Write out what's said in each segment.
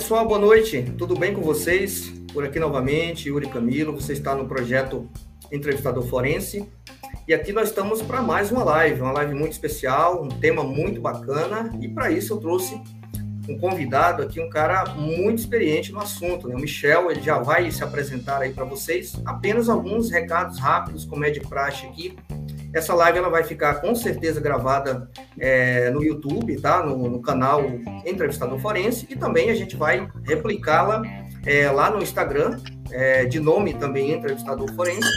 pessoal, boa noite. Tudo bem com vocês? Por aqui novamente, Yuri Camilo. Você está no projeto Entrevistador Forense. E aqui nós estamos para mais uma live, uma live muito especial, um tema muito bacana. E para isso eu trouxe um convidado aqui, um cara muito experiente no assunto, né? O Michel, ele já vai se apresentar aí para vocês. Apenas alguns recados rápidos, como é de praxe aqui. Essa live ela vai ficar com certeza gravada é, no YouTube, tá? No, no, canal Entrevistador Forense e também a gente vai replicá-la é, lá no Instagram, é, de nome também Entrevistador Forense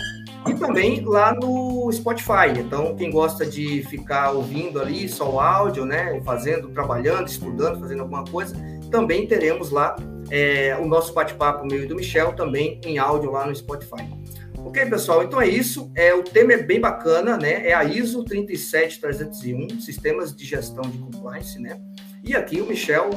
e também lá no Spotify. Então, quem gosta de ficar ouvindo ali só o áudio, né, fazendo, trabalhando, estudando, fazendo alguma coisa, também teremos lá é, o nosso bate-papo meio do Michel também em áudio lá no Spotify. Ok, pessoal? Então é isso. É, o tema é bem bacana, né? É a ISO 37301, Sistemas de Gestão de Compliance, né? E aqui o Michel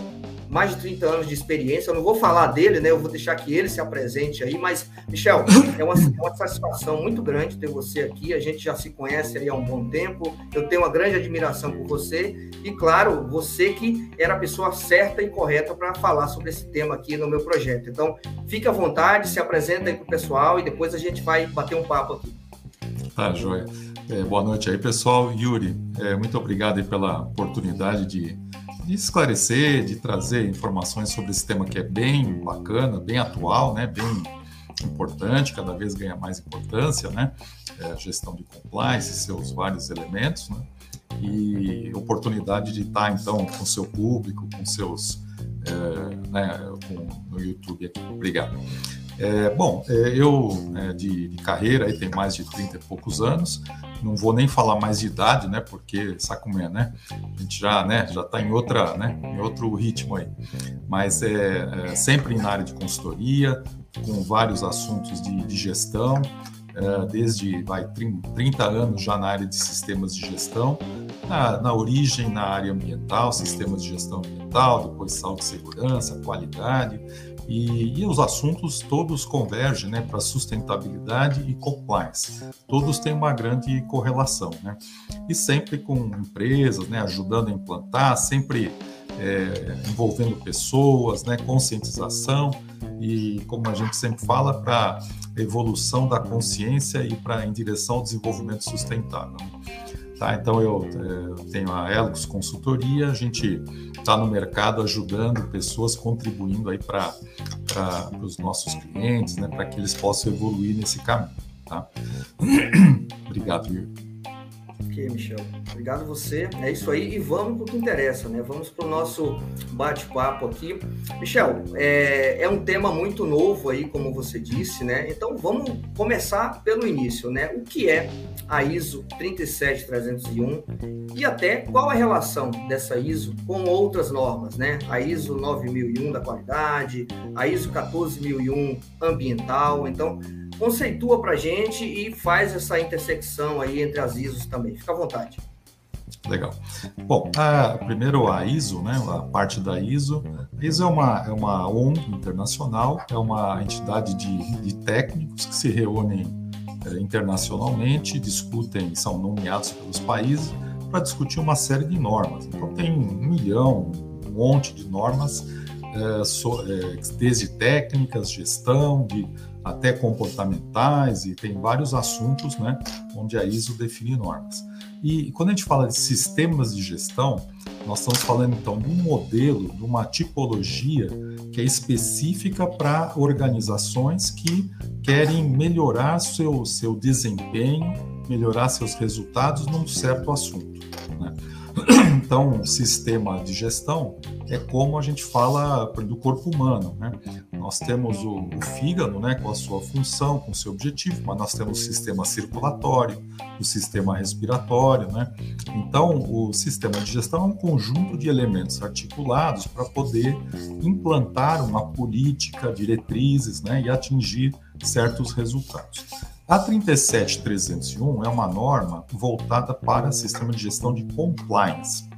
mais de 30 anos de experiência. Eu não vou falar dele, né? Eu vou deixar que ele se apresente aí, mas, Michel, é uma, é uma satisfação muito grande ter você aqui. A gente já se conhece aí há um bom tempo. Eu tenho uma grande admiração por você. E, claro, você que era a pessoa certa e correta para falar sobre esse tema aqui no meu projeto. Então, fique à vontade, se apresenta aí para o pessoal e depois a gente vai bater um papo aqui. Tá, joia. É, boa noite aí, pessoal. Yuri, é, muito obrigado pela oportunidade de de esclarecer, de trazer informações sobre esse tema que é bem bacana, bem atual, né, bem importante, cada vez ganha mais importância, né, é a gestão de compliance, seus vários elementos, né, e oportunidade de estar então com seu público, com seus, é, né, com, no YouTube aqui. Obrigado. É, bom, é, eu é, de, de, carreira aí tem mais de 30 e poucos anos, não vou nem falar mais de idade, né? Porque sabe como é, né? A gente já, né? Já está em outra, né? Em outro ritmo aí. Mas é, é, sempre na área de consultoria, com vários assuntos de, de gestão, é, desde vai 30 anos já na área de sistemas de gestão, na, na origem na área ambiental, sistemas de gestão ambiental, depois saúde e segurança, qualidade, e, e, os assuntos todos convergem né, para sustentabilidade e compliance. Todos têm uma grande correlação. Né? E sempre com empresas né, ajudando a implantar, sempre é, envolvendo pessoas, né, conscientização e, como a gente sempre fala, para evolução da consciência e para em direção ao desenvolvimento sustentável. Tá, então eu, eu é, tenho a Elgos Consultoria, a gente está no mercado ajudando pessoas, contribuindo aí para os nossos clientes, né, para que eles possam evoluir nesse caminho. Tá? Obrigado, Yuri. Ok, Michel. Obrigado você. É isso aí. E vamos para o que interessa, né? Vamos para o nosso bate-papo aqui. Michel, é, é, um tema muito novo aí, como você disse, né? Então vamos começar pelo início, né? O que é a ISO 37301 e até qual a relação dessa ISO com outras normas, né? A ISO 9001 da qualidade, a ISO 14001 ambiental. Então, conceitua para a gente e faz essa intersecção aí entre as ISOs também. Fica à vontade. Legal. Bom, a, primeiro a ISO, né, a parte da ISO. A ISO é uma, é uma ONG internacional, é uma entidade de, de técnicos que se reúnem é, internacionalmente, discutem, são nomeados pelos países para discutir uma série de normas. Então tem um milhão, um monte de normas, é, so, é, desde técnicas, gestão, de até comportamentais e tem vários assuntos, né, onde a ISO define normas. E quando a gente fala de sistemas de gestão, nós estamos falando então de um modelo, de uma tipologia que é específica para organizações que querem melhorar seu, seu desempenho, melhorar seus resultados num certo assunto. Né? Então, sistema de gestão é como a gente fala do corpo humano, né? Nós temos o, o fígado, né, com a sua função, com o seu objetivo, mas nós temos o sistema circulatório, o sistema respiratório, né? Então, o sistema de gestão é um conjunto de elementos articulados para poder implantar uma política, diretrizes, né, e atingir certos resultados. A 37301 é uma norma voltada para sistema de gestão de compliance.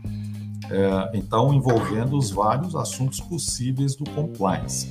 É, então, envolvendo os vários assuntos possíveis do compliance.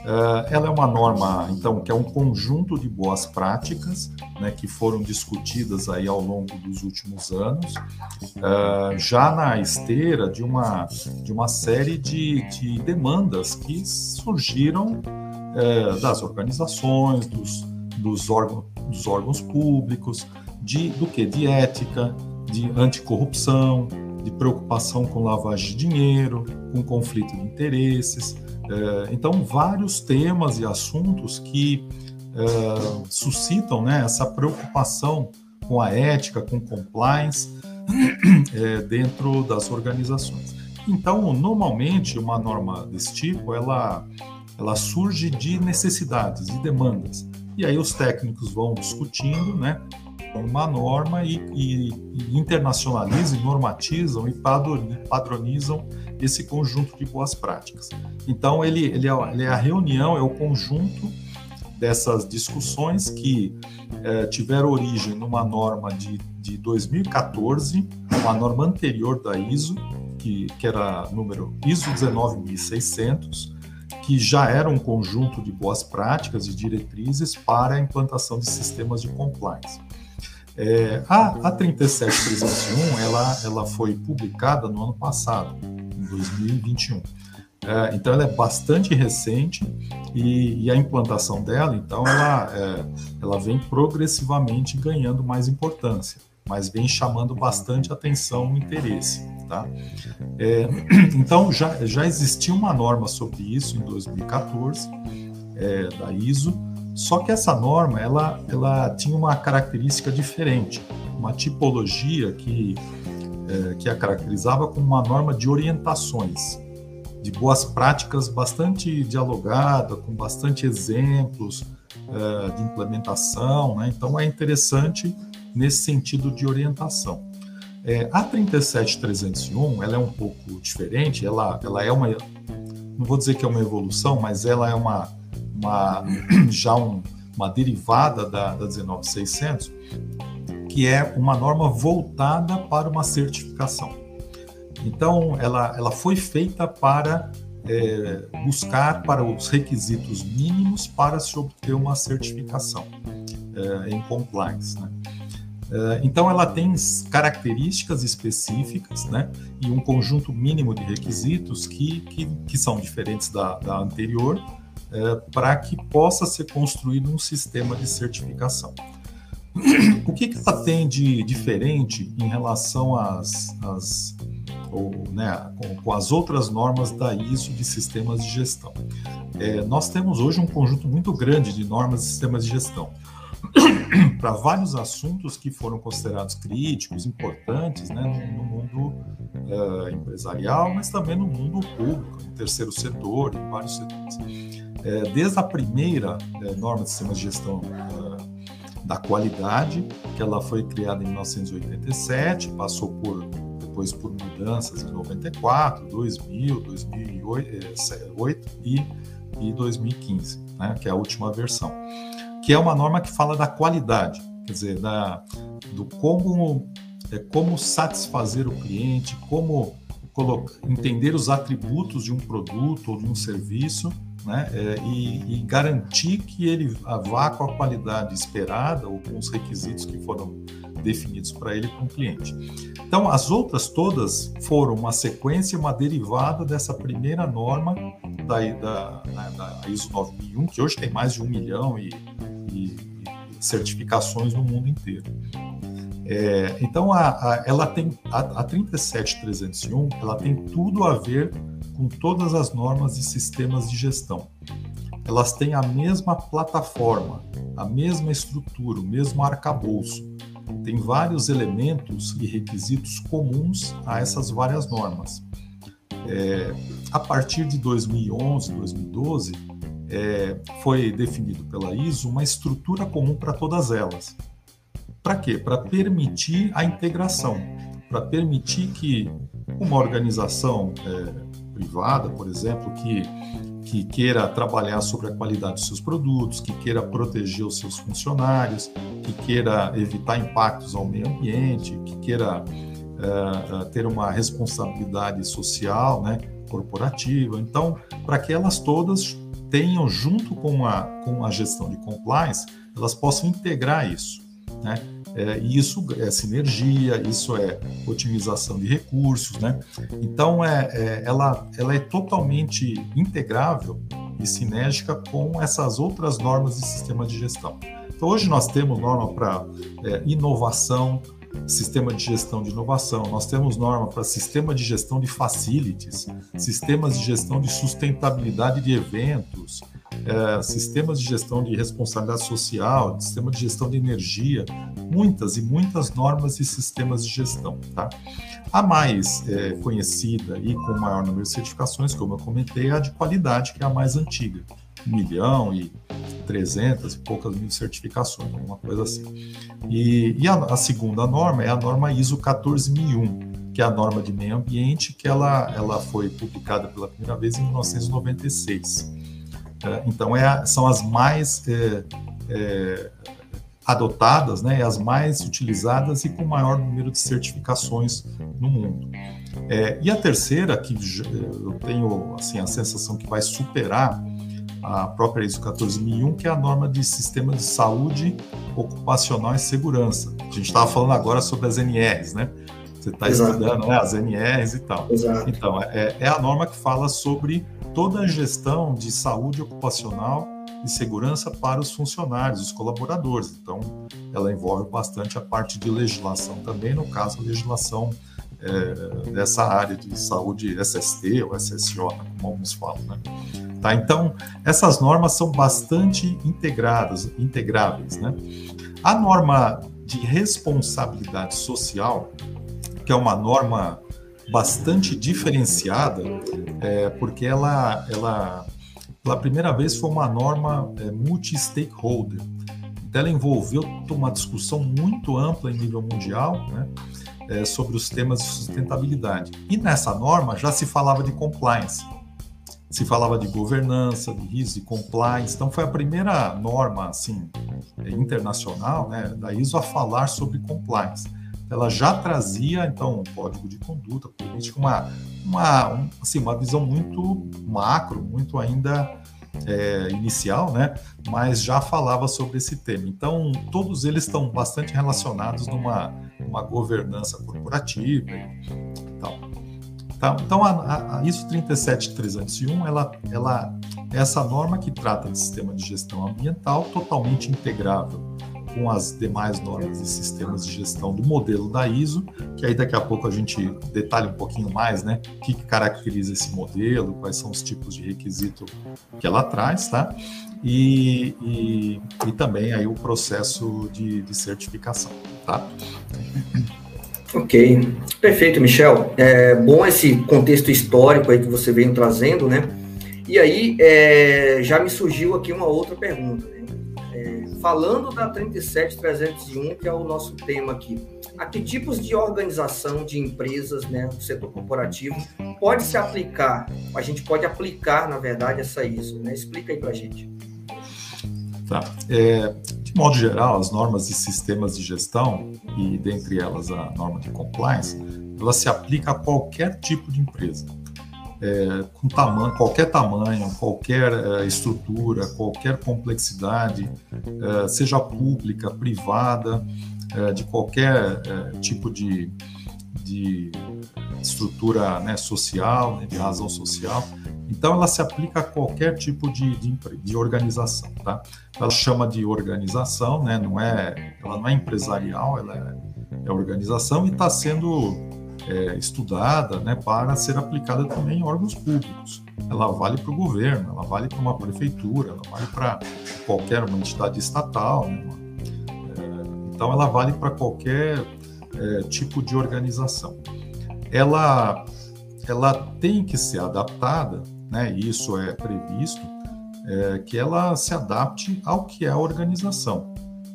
Uh, ela é uma norma, então, que é um conjunto de boas práticas, né, que foram discutidas aí ao longo dos últimos anos, uh, já na esteira de uma, de uma série de, de demandas que surgiram uh, das organizações, dos, dos, órgãos, dos órgãos públicos, de, do que? De ética, de anticorrupção, de preocupação com lavagem de dinheiro, com conflito de interesses, é, então, vários temas e assuntos que é, suscitam né, essa preocupação com a ética, com compliance é, dentro das organizações. Então, normalmente, uma norma desse tipo, ela, ela surge de necessidades e de demandas. E aí os técnicos vão discutindo, né, uma norma e, e, e internacionalizam, normatizam e padronizam esse conjunto de boas práticas. Então, ele, ele, é, ele é a reunião, é o conjunto dessas discussões que é, tiveram origem numa norma de, de 2014, uma norma anterior da ISO, que, que era número ISO 19600, que já era um conjunto de boas práticas e diretrizes para a implantação de sistemas de compliance. É, a, a 37301 ela, ela foi publicada no ano passado, em 2021. É, então ela é bastante recente e, e, a implantação dela, então ela, é, ela vem progressivamente ganhando mais importância, mas vem chamando bastante atenção e interesse. Tá? É, então já, já existia uma norma sobre isso em 2014 é, da ISO, só que essa norma ela, ela tinha uma característica diferente, uma tipologia que, é, que a caracterizava como uma norma de orientações de boas práticas bastante dialogada, com bastante exemplos uh, de implementação, né? então é interessante nesse sentido de orientação. É, a 37301 ela é um pouco diferente, ela, ela é uma, não vou dizer que é uma evolução, mas ela é uma, uma já um, uma derivada da, da 19600, que é uma norma voltada para uma certificação. Então, ela, ela foi feita para é, buscar para os requisitos mínimos para se obter uma certificação é, em compliance. Né? É, então, ela tem características específicas né, e um conjunto mínimo de requisitos que, que, que são diferentes da, da anterior é, para que possa ser construído um sistema de certificação. O que, que ela tem de diferente em relação às, às ou né, com, com, as outras normas da ISO de sistemas de gestão. É, nós temos hoje um conjunto muito grande de normas de sistemas de gestão para vários assuntos que foram considerados críticos, importantes né, no, mundo uh, empresarial, mas também no mundo público, no terceiro setor, em vários setores. É, desde a primeira é, norma de sistemas de gestão da qualidade, que ela foi criada em 1987, passou por depois por mudanças em 94, 2000, 2008 e, e 2015, né, que é a última versão, que é uma norma que fala da qualidade, quer dizer, da, do como, é, como satisfazer o cliente, como colocar, entender os atributos de um produto ou de um serviço né, é, e, e, garantir que ele vá com a qualidade esperada ou com os requisitos que foram definidos para ele com o cliente. Então, as outras todas foram uma sequência, uma derivada dessa primeira norma da, da, né, da ISO 9001, que hoje tem mais de um milhão e, e, certificações no mundo inteiro. É, então, a, a, ela tem a, a 37301, ela tem tudo a ver com todas as normas e sistemas de gestão. Elas têm a mesma plataforma, a mesma estrutura, o mesmo arcabouço tem vários elementos e requisitos comuns a essas várias normas. É, a partir de 2011, 2012, é, foi definido pela ISO uma estrutura comum para todas elas. Para quê? Para permitir a integração, para permitir que uma organização é, privada, por exemplo, que que queira trabalhar sobre a qualidade dos seus produtos, que queira proteger os seus funcionários, que queira evitar impactos ao meio ambiente, que queira uh, ter uma responsabilidade social, né, corporativa. Então, para que elas todas tenham, junto com a, com a gestão de compliance, elas possam integrar isso. Né? É, isso é sinergia, isso é otimização de recursos, né? Então, é, é, ela, ela é totalmente integrável e sinérgica com essas outras normas e sistemas de gestão. Então, hoje nós temos norma para é, inovação, sistema de gestão de inovação, nós temos norma para sistema de gestão de facilities, sistemas de gestão de sustentabilidade de eventos, é, sistemas de gestão de responsabilidade social, sistema de gestão de energia, muitas e muitas normas e sistemas de gestão. Tá? A mais é, conhecida e com maior número de certificações, como eu comentei, é a de qualidade, que é a mais antiga, um milhão e trezentas e poucas mil certificações, alguma coisa assim. E, e a, a, segunda norma é a norma ISO 14001, que é a norma de meio ambiente, que ela, ela foi publicada pela primeira vez em 1996. É, então, é, são as mais é, é, adotadas, né, as mais utilizadas e com maior número de certificações no mundo. É, e a terceira, que eu tenho assim, a sensação que vai superar a própria ISO 14001, que é a norma de sistema de saúde ocupacional e segurança. A gente estava falando agora sobre as NRs, né? Você está estudando né, as NRs e tal. Exato. Então, é, é a norma que fala sobre toda a gestão de saúde ocupacional e segurança para os funcionários, os colaboradores. Então, ela envolve bastante a parte de legislação também, no caso, a legislação é, dessa área de saúde SST ou SSO, como alguns falam. Né? Tá? Então, essas normas são bastante integradas, integráveis. Né? A norma de responsabilidade social, que é uma norma bastante diferenciada, é, porque ela, ela, pela primeira vez, foi uma norma é, multi-stakeholder. Então, ela envolveu uma discussão muito ampla em nível mundial né, é, sobre os temas de sustentabilidade. E nessa norma já se falava de compliance, se falava de governança, de risco, de compliance. Então, foi a primeira norma assim, internacional né, da ISO a falar sobre compliance ela já trazia então um código de conduta política, uma, uma, assim, uma visão muito macro, muito ainda é, inicial, né? mas já falava sobre esse tema. Então, todos eles estão bastante relacionados numa uma governança corporativa e tal. Tá? Então, a, a ISO 37301, ela, ela essa norma que trata de sistema de gestão ambiental totalmente integrável com as demais normas e sistemas de gestão do modelo da ISO, que aí daqui a pouco a gente detalha um pouquinho mais, né? O que, caracteriza esse modelo, quais são os tipos de requisito que ela traz, tá? E, e, e também aí o processo de, de certificação, tá? Ok, perfeito, Michel. É bom esse contexto histórico aí que você veio trazendo, né? E aí é, já me surgiu aqui uma outra pergunta. Né? Falando da 37301, que é o nosso tema aqui, a que tipos de organização de empresas, né, do setor corporativo, pode se aplicar, a gente pode aplicar, na verdade, essa ISO, né? Explica aí para a gente. Tá. É, de modo geral, as normas e sistemas de gestão, e dentre elas a norma de compliance, ela se aplica a qualquer tipo de empresa é, com tamanho, qualquer tamanho, qualquer é, estrutura, qualquer complexidade, é, seja pública, privada, é, de qualquer é, tipo de, de estrutura né, social, né, de razão social. Então, ela se aplica a qualquer tipo de, de, de organização. Tá? Ela chama de organização, né, não é, ela não é empresarial, ela é, é organização e está sendo é, estudada né, para ser aplicada também em órgãos públicos. Ela vale para o governo, ela vale para uma prefeitura, ela vale para qualquer uma entidade estatal. Né, é, então, ela vale para qualquer é, tipo de organização. Ela, ela tem que ser adaptada, né, e isso é previsto, é, que ela se adapte ao que é a organização.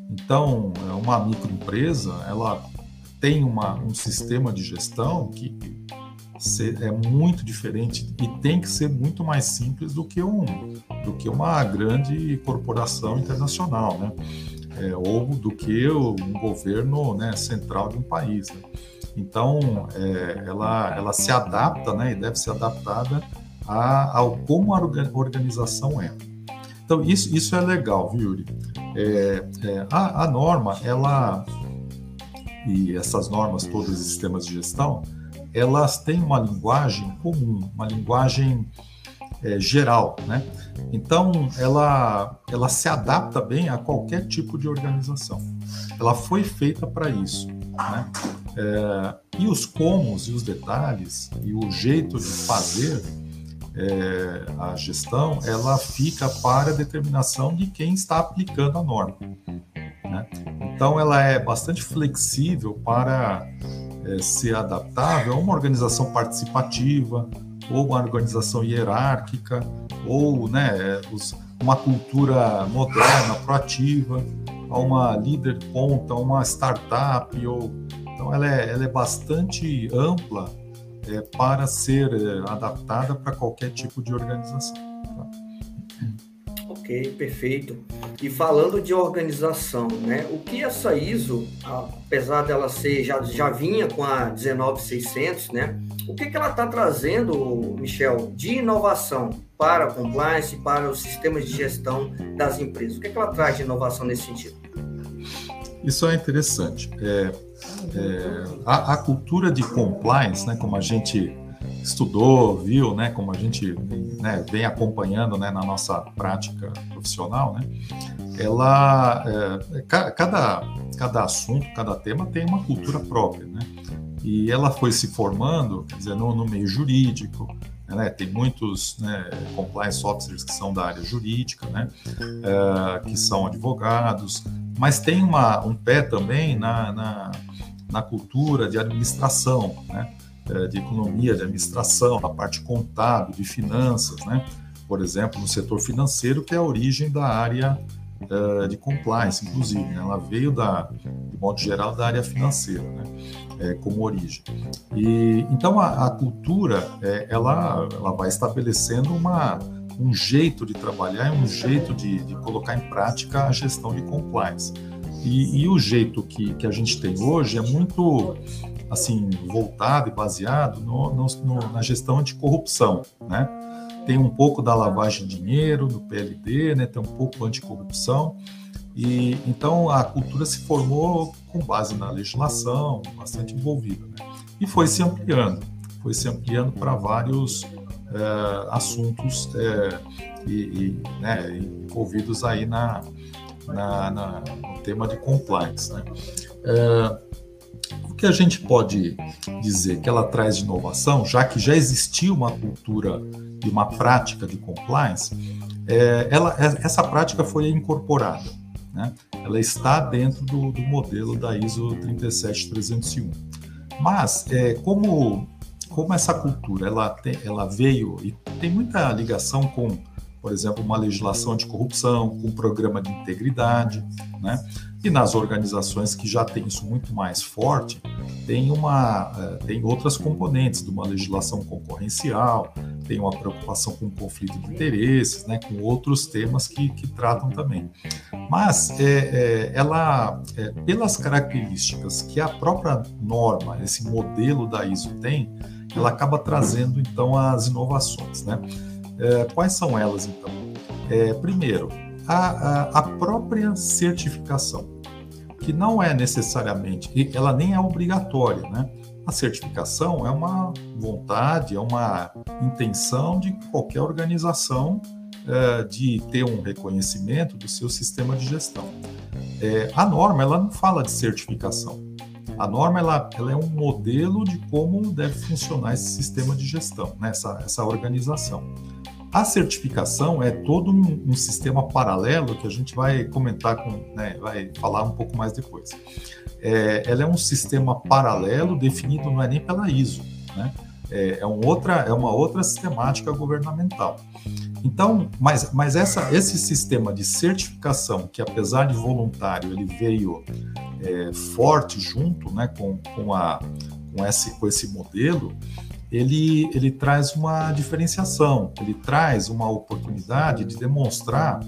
Então, uma microempresa, ela tem uma, um sistema de gestão que é muito diferente e tem que ser muito mais simples do que, um, do que uma grande corporação internacional, né? É, ou do que um governo né, central de um país. Né? Então, é, ela, ela se adapta né, e deve ser adaptada a, ao como a organização é. Então, isso, isso é legal, viu, Yuri? É, é, a, a, norma, ela, e essas normas todas os sistemas de gestão, elas têm uma linguagem comum, uma linguagem é, geral, né? Então, ela, ela se adapta bem a qualquer tipo de organização. Ela foi feita para isso, né? É, e os comos e os detalhes e o jeito de fazer é, a gestão, ela fica para a determinação de quem está aplicando a norma. Né? Então, ela é bastante flexível para é, ser adaptável a uma organização participativa, ou uma organização hierárquica, ou né, os, uma cultura moderna, proativa, a uma líder ponta, uma startup, ou então ela é, ela é bastante ampla é, para ser é, adaptada para qualquer tipo de organização. Ok, perfeito. E falando de organização, né? O que essa ISO, apesar dela ser já, já vinha com a 19600, né? O que, que ela está trazendo, Michel, de inovação para a compliance, para os sistemas de gestão das empresas? O que, que ela traz de inovação nesse sentido? Isso é interessante. É, é, a, a, cultura de compliance, né, como a gente estudou, viu, né, como a gente né, vem acompanhando né, na nossa prática profissional, né, ela, é, cada, cada assunto, cada tema tem uma cultura própria, né, e ela foi se formando, quer dizer, no, no meio jurídico, né, tem muitos né, compliance officers que são da área jurídica, né, é, que são advogados, mas tem uma, um pé também na, na na cultura de administração, né? É, de economia, de administração, na parte contábil, de finanças, né? por exemplo, no setor financeiro, que é a origem da área uh, de compliance, inclusive. Né? Ela veio, da, de modo geral, da área financeira, né? É, como origem. E, então, a, a cultura, é, ela, ela vai estabelecendo uma, um jeito de trabalhar um jeito de, de colocar em prática a gestão de compliance. E, e o jeito que, que a gente tem hoje é muito assim voltado e baseado no, no, na gestão anticorrupção, né? Tem um pouco da lavagem de dinheiro, do PLD, né? Tem um pouco anticorrupção. E então a cultura se formou com base na legislação, bastante envolvida, né? E foi se ampliando, foi se ampliando para vários é, assuntos é, e, e né, envolvidos aí na, na, na, no tema de compliance. Né? É, o que a gente pode dizer que ela traz de inovação, já que já existia uma cultura e uma prática de compliance, é, ela, é, essa prática foi incorporada. Né? Ela está dentro do, do modelo da ISO 37301. Mas, é, como, como essa cultura ela, tem, ela veio e tem muita ligação com por exemplo, uma legislação anticorrupção, com um programa de integridade, né? E nas organizações que já têm isso muito mais forte, tem, uma, eh, tem outras componentes de uma legislação concorrencial, tem uma preocupação com conflito de interesses, né, com outros temas que, que tratam também. Mas é, é, ela, é, pelas características que a própria norma, esse modelo da ISO tem, ela acaba trazendo então as inovações, né? É, quais são elas, então? É, primeiro, a, a, a, própria certificação, que não é necessariamente, ela nem é obrigatória, né? A certificação é uma vontade, é uma intenção de qualquer organização é, de ter um reconhecimento do seu sistema de gestão. É, a norma, ela não fala de certificação. A norma ela, ela, é um modelo de como deve funcionar esse sistema de gestão, né? essa, essa organização. A certificação é todo um, um, sistema paralelo que a gente vai comentar, com, né, vai falar um pouco mais depois. É, ela é um sistema paralelo definido não é nem pela ISO, né? É, é, um outra, é uma outra sistemática governamental. Então, mas, mas essa, esse sistema de certificação, que apesar de voluntário, ele veio é, forte junto né, com, com, a, com, esse, com esse modelo, ele, ele traz uma diferenciação, ele traz uma oportunidade de demonstrar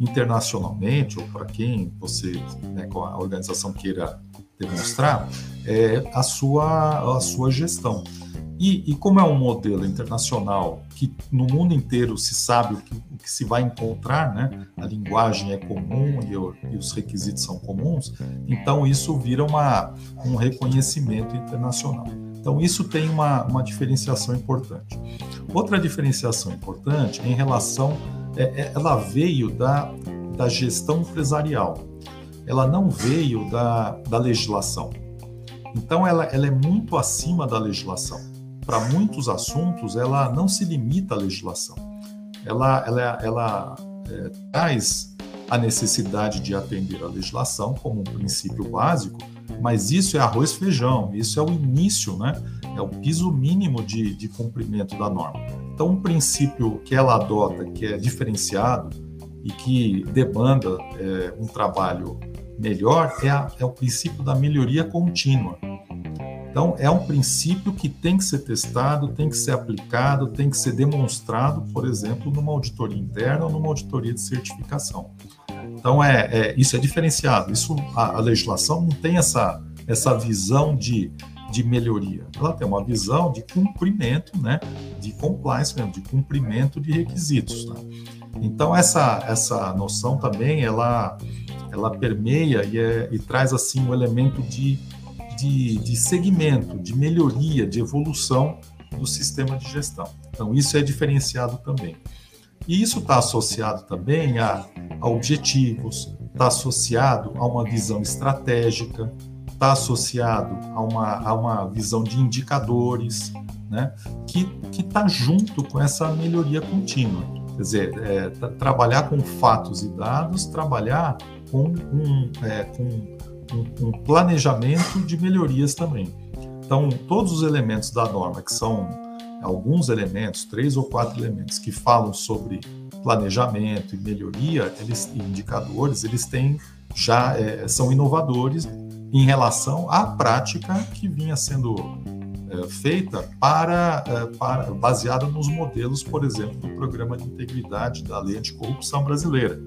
internacionalmente, ou para quem você, né, a organização queira demonstrar, é, a, sua, a sua gestão. E, e, como é um modelo internacional que no mundo inteiro se sabe o que, o que se vai encontrar, né? A linguagem é comum e, o, e, os requisitos são comuns, então isso vira uma, um reconhecimento internacional. Então isso tem uma, uma diferenciação importante. Outra diferenciação importante é em relação, é, é, ela veio da, da gestão empresarial, ela não veio da, da legislação. Então ela, ela é muito acima da legislação para muitos assuntos, ela não se limita à legislação. Ela, ela, ela é, traz a necessidade de atender à legislação como um princípio básico, mas isso é arroz feijão, isso é o início, né? é o piso mínimo de, de cumprimento da norma. Então, um princípio que ela adota, que é diferenciado e que demanda é, um trabalho melhor, é, a, é o princípio da melhoria contínua. Então, é um princípio que tem que ser testado, tem que ser aplicado, tem que ser demonstrado, por exemplo, numa auditoria interna ou numa auditoria de certificação. Então, é, é isso é diferenciado. Isso, a, a, legislação não tem essa, essa visão de, de melhoria. Ela tem uma visão de cumprimento, né, de compliance mesmo, de cumprimento de requisitos. Tá? Então, essa, essa noção também, ela, ela permeia e, é, e traz, assim, um elemento de de, de segmento, de melhoria, de evolução do sistema de gestão. Então, isso é diferenciado também. E isso está associado também a, a objetivos, está associado a uma visão estratégica, está associado a uma, a uma visão de indicadores, né, que está junto com essa melhoria contínua. Quer dizer, é, trabalhar com fatos e dados, trabalhar com, um, é, com um, um planejamento de melhorias também. Então, todos os elementos da norma, que são alguns elementos, três ou quatro elementos, que falam sobre planejamento e melhoria, eles indicadores, eles têm já é, são inovadores em relação à prática que vinha sendo é, feita para, é, para baseada nos modelos, por exemplo, do programa de integridade da lei anticorrupção brasileira,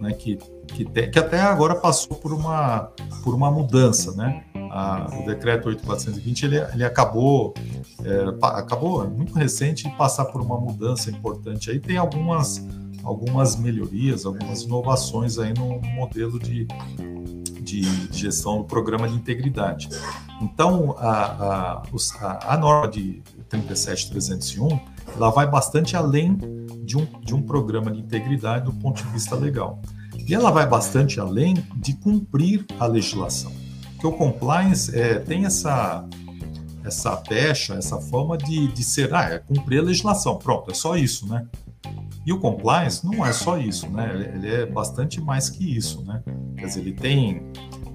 né, que que, te, que até agora passou por uma, por uma mudança, né? A, o decreto 8420 ele, ele acabou é, acabou muito recente de passar por uma mudança importante aí. Tem algumas algumas melhorias algumas inovações aí no modelo de, de, de gestão do programa de integridade. Então a, a, a norma de 37301 ela vai bastante além de um, de um programa de integridade do ponto de vista legal. E ela vai bastante além de cumprir a legislação. Porque o compliance é, tem essa, essa pecha, essa forma de, de ser, ah, é cumprir a legislação, pronto, é só isso, né? E o compliance não é só isso, né? Ele é bastante mais que isso, né? Quer dizer, ele tem,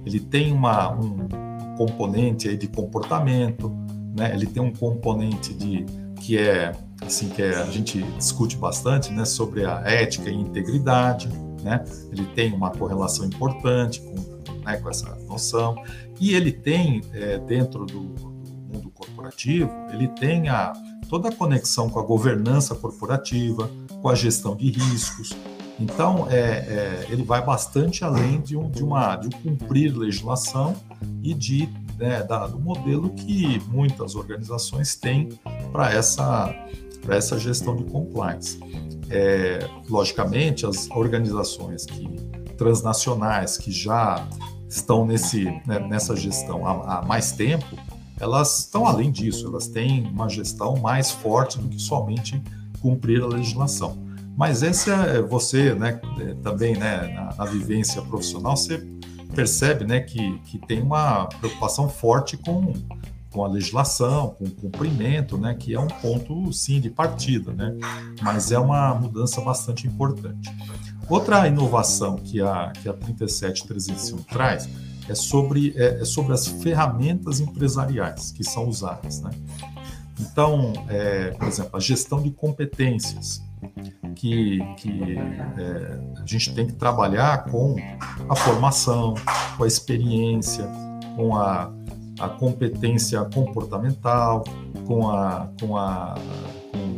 ele tem uma, um componente aí de comportamento, né? Ele tem um componente de que é assim que é, a gente discute bastante, né? Sobre a ética e integridade, né? Ele tem uma correlação importante com, né, com essa noção e ele tem é, dentro do, do, mundo corporativo, ele tem a, toda a conexão com a governança corporativa, com a gestão de riscos. Então, é, é, ele vai bastante além de, um, de, uma, de um cumprir legislação e de né, da, do modelo que muitas organizações têm para essa, essa gestão de compliance. É, logicamente, as organizações que, transnacionais que já estão nesse, né, nessa gestão há, há mais tempo, elas estão além disso, elas têm uma gestão mais forte do que somente cumprir a legislação. Mas esse é você, né, é, também, né, na, na, vivência profissional, você percebe, né, que, que tem uma preocupação forte com com a legislação, com o cumprimento, né, que é um ponto, sim, de partida, né, mas é uma mudança bastante importante. Outra inovação que a, que a 37301 traz é sobre, é, é, sobre as ferramentas empresariais que são usadas. Né? Então, é, por exemplo, a gestão de competências, que, que é, a gente tem que trabalhar com a formação, com a experiência, com a a competência comportamental, com, a, com, a,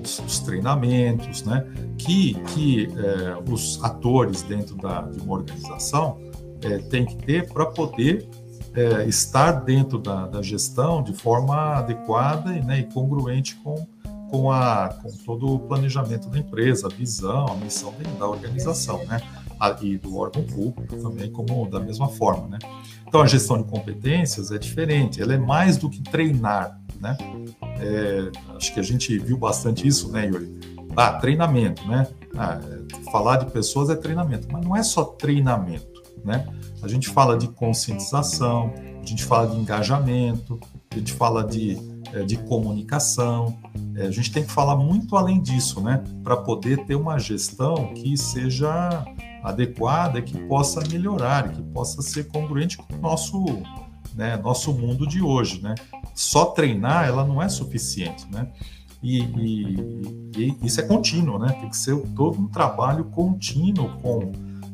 os, os treinamentos, né? que, que é, os atores dentro da, de uma organização é, têm que ter para poder é, estar dentro da, da, gestão de forma adequada e, né, e congruente com, com, a, com todo o planejamento da empresa, a visão, a missão da organização, né? E do órgão público também, como da mesma forma, né? Então, a gestão de competências é diferente, ela é mais do que treinar, né? É, acho que a gente viu bastante isso, né, Yuri? Ah, treinamento, né? Ah, falar de pessoas é treinamento, mas não é só treinamento, né? A gente fala de conscientização, a gente fala de engajamento, a gente fala de, é, de comunicação, é, a gente tem que falar muito além disso, né? Para poder ter uma gestão que seja adequada, que possa melhorar, que possa ser congruente com o nosso, né, nosso mundo de hoje, né? Só treinar ela não é suficiente, né? E, e, e isso é contínuo, né? Tem que ser todo um trabalho contínuo com,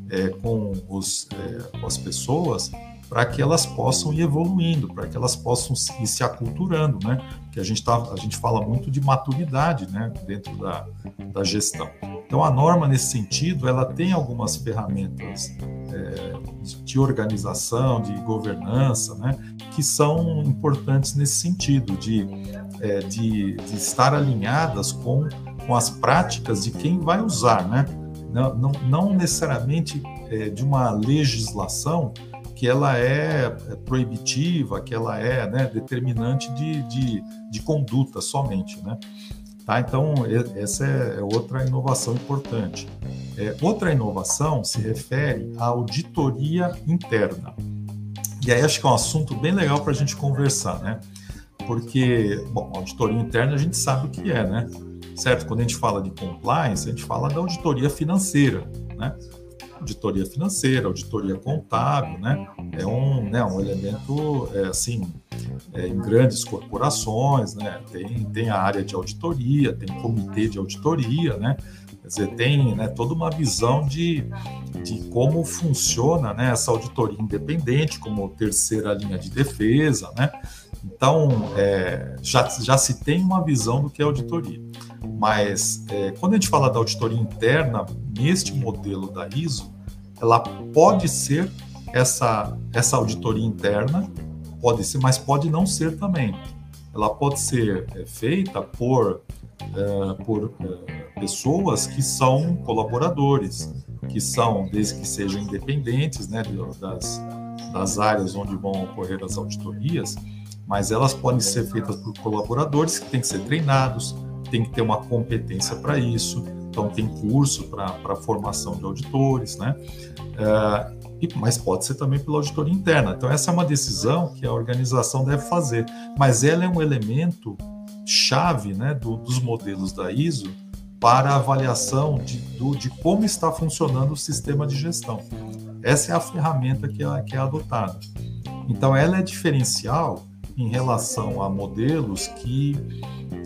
é, com, os, é, com as pessoas para que elas possam ir evoluindo, para que elas possam ir se aculturando, né? Que a gente tá, a gente fala muito de maturidade, né? Dentro da, da gestão. Então a norma nesse sentido, ela tem algumas ferramentas é, de organização, de governança, né? Que são importantes nesse sentido de, é, de, de estar alinhadas com com as práticas de quem vai usar, né? Não, não, não necessariamente é, de uma legislação que ela é, é proibitiva, que ela é né, determinante de, de, de, conduta somente. Né? Tá? Então, essa é outra inovação importante. É, outra inovação se refere à auditoria interna. E aí acho que é um assunto bem legal para a gente conversar, né? Porque, bom, auditoria interna a gente sabe o que é, né? Certo? Quando a gente fala de compliance, a gente fala da auditoria financeira, né? Auditoria financeira, auditoria contábil, né? É um, né, um elemento, é, assim, é, em grandes corporações, né? Tem, tem a área de auditoria, tem comitê de auditoria, né? Quer dizer, tem né, toda uma visão de, de como funciona né, essa auditoria independente, como terceira linha de defesa, né? Então, é, já, já se tem uma visão do que é auditoria. Mas, é, quando a gente fala da auditoria interna, neste modelo da ISO, ela pode ser essa, essa auditoria interna, pode ser, mas pode não ser também. Ela pode ser é, feita por, é, por é, pessoas que são colaboradores, que são, desde que sejam independentes né, das, das áreas onde vão ocorrer as auditorias, mas elas podem ser feitas por colaboradores que têm que ser treinados, tem que ter uma competência para isso, então tem curso para formação de auditores, né? É, mas pode ser também pela auditoria interna. Então essa é uma decisão que a organização deve fazer, mas ela é um elemento chave, né, do, dos modelos da ISO para a avaliação de, do, de como está funcionando o sistema de gestão. Essa é a ferramenta que é, que é adotada. Então ela é diferencial em relação a modelos que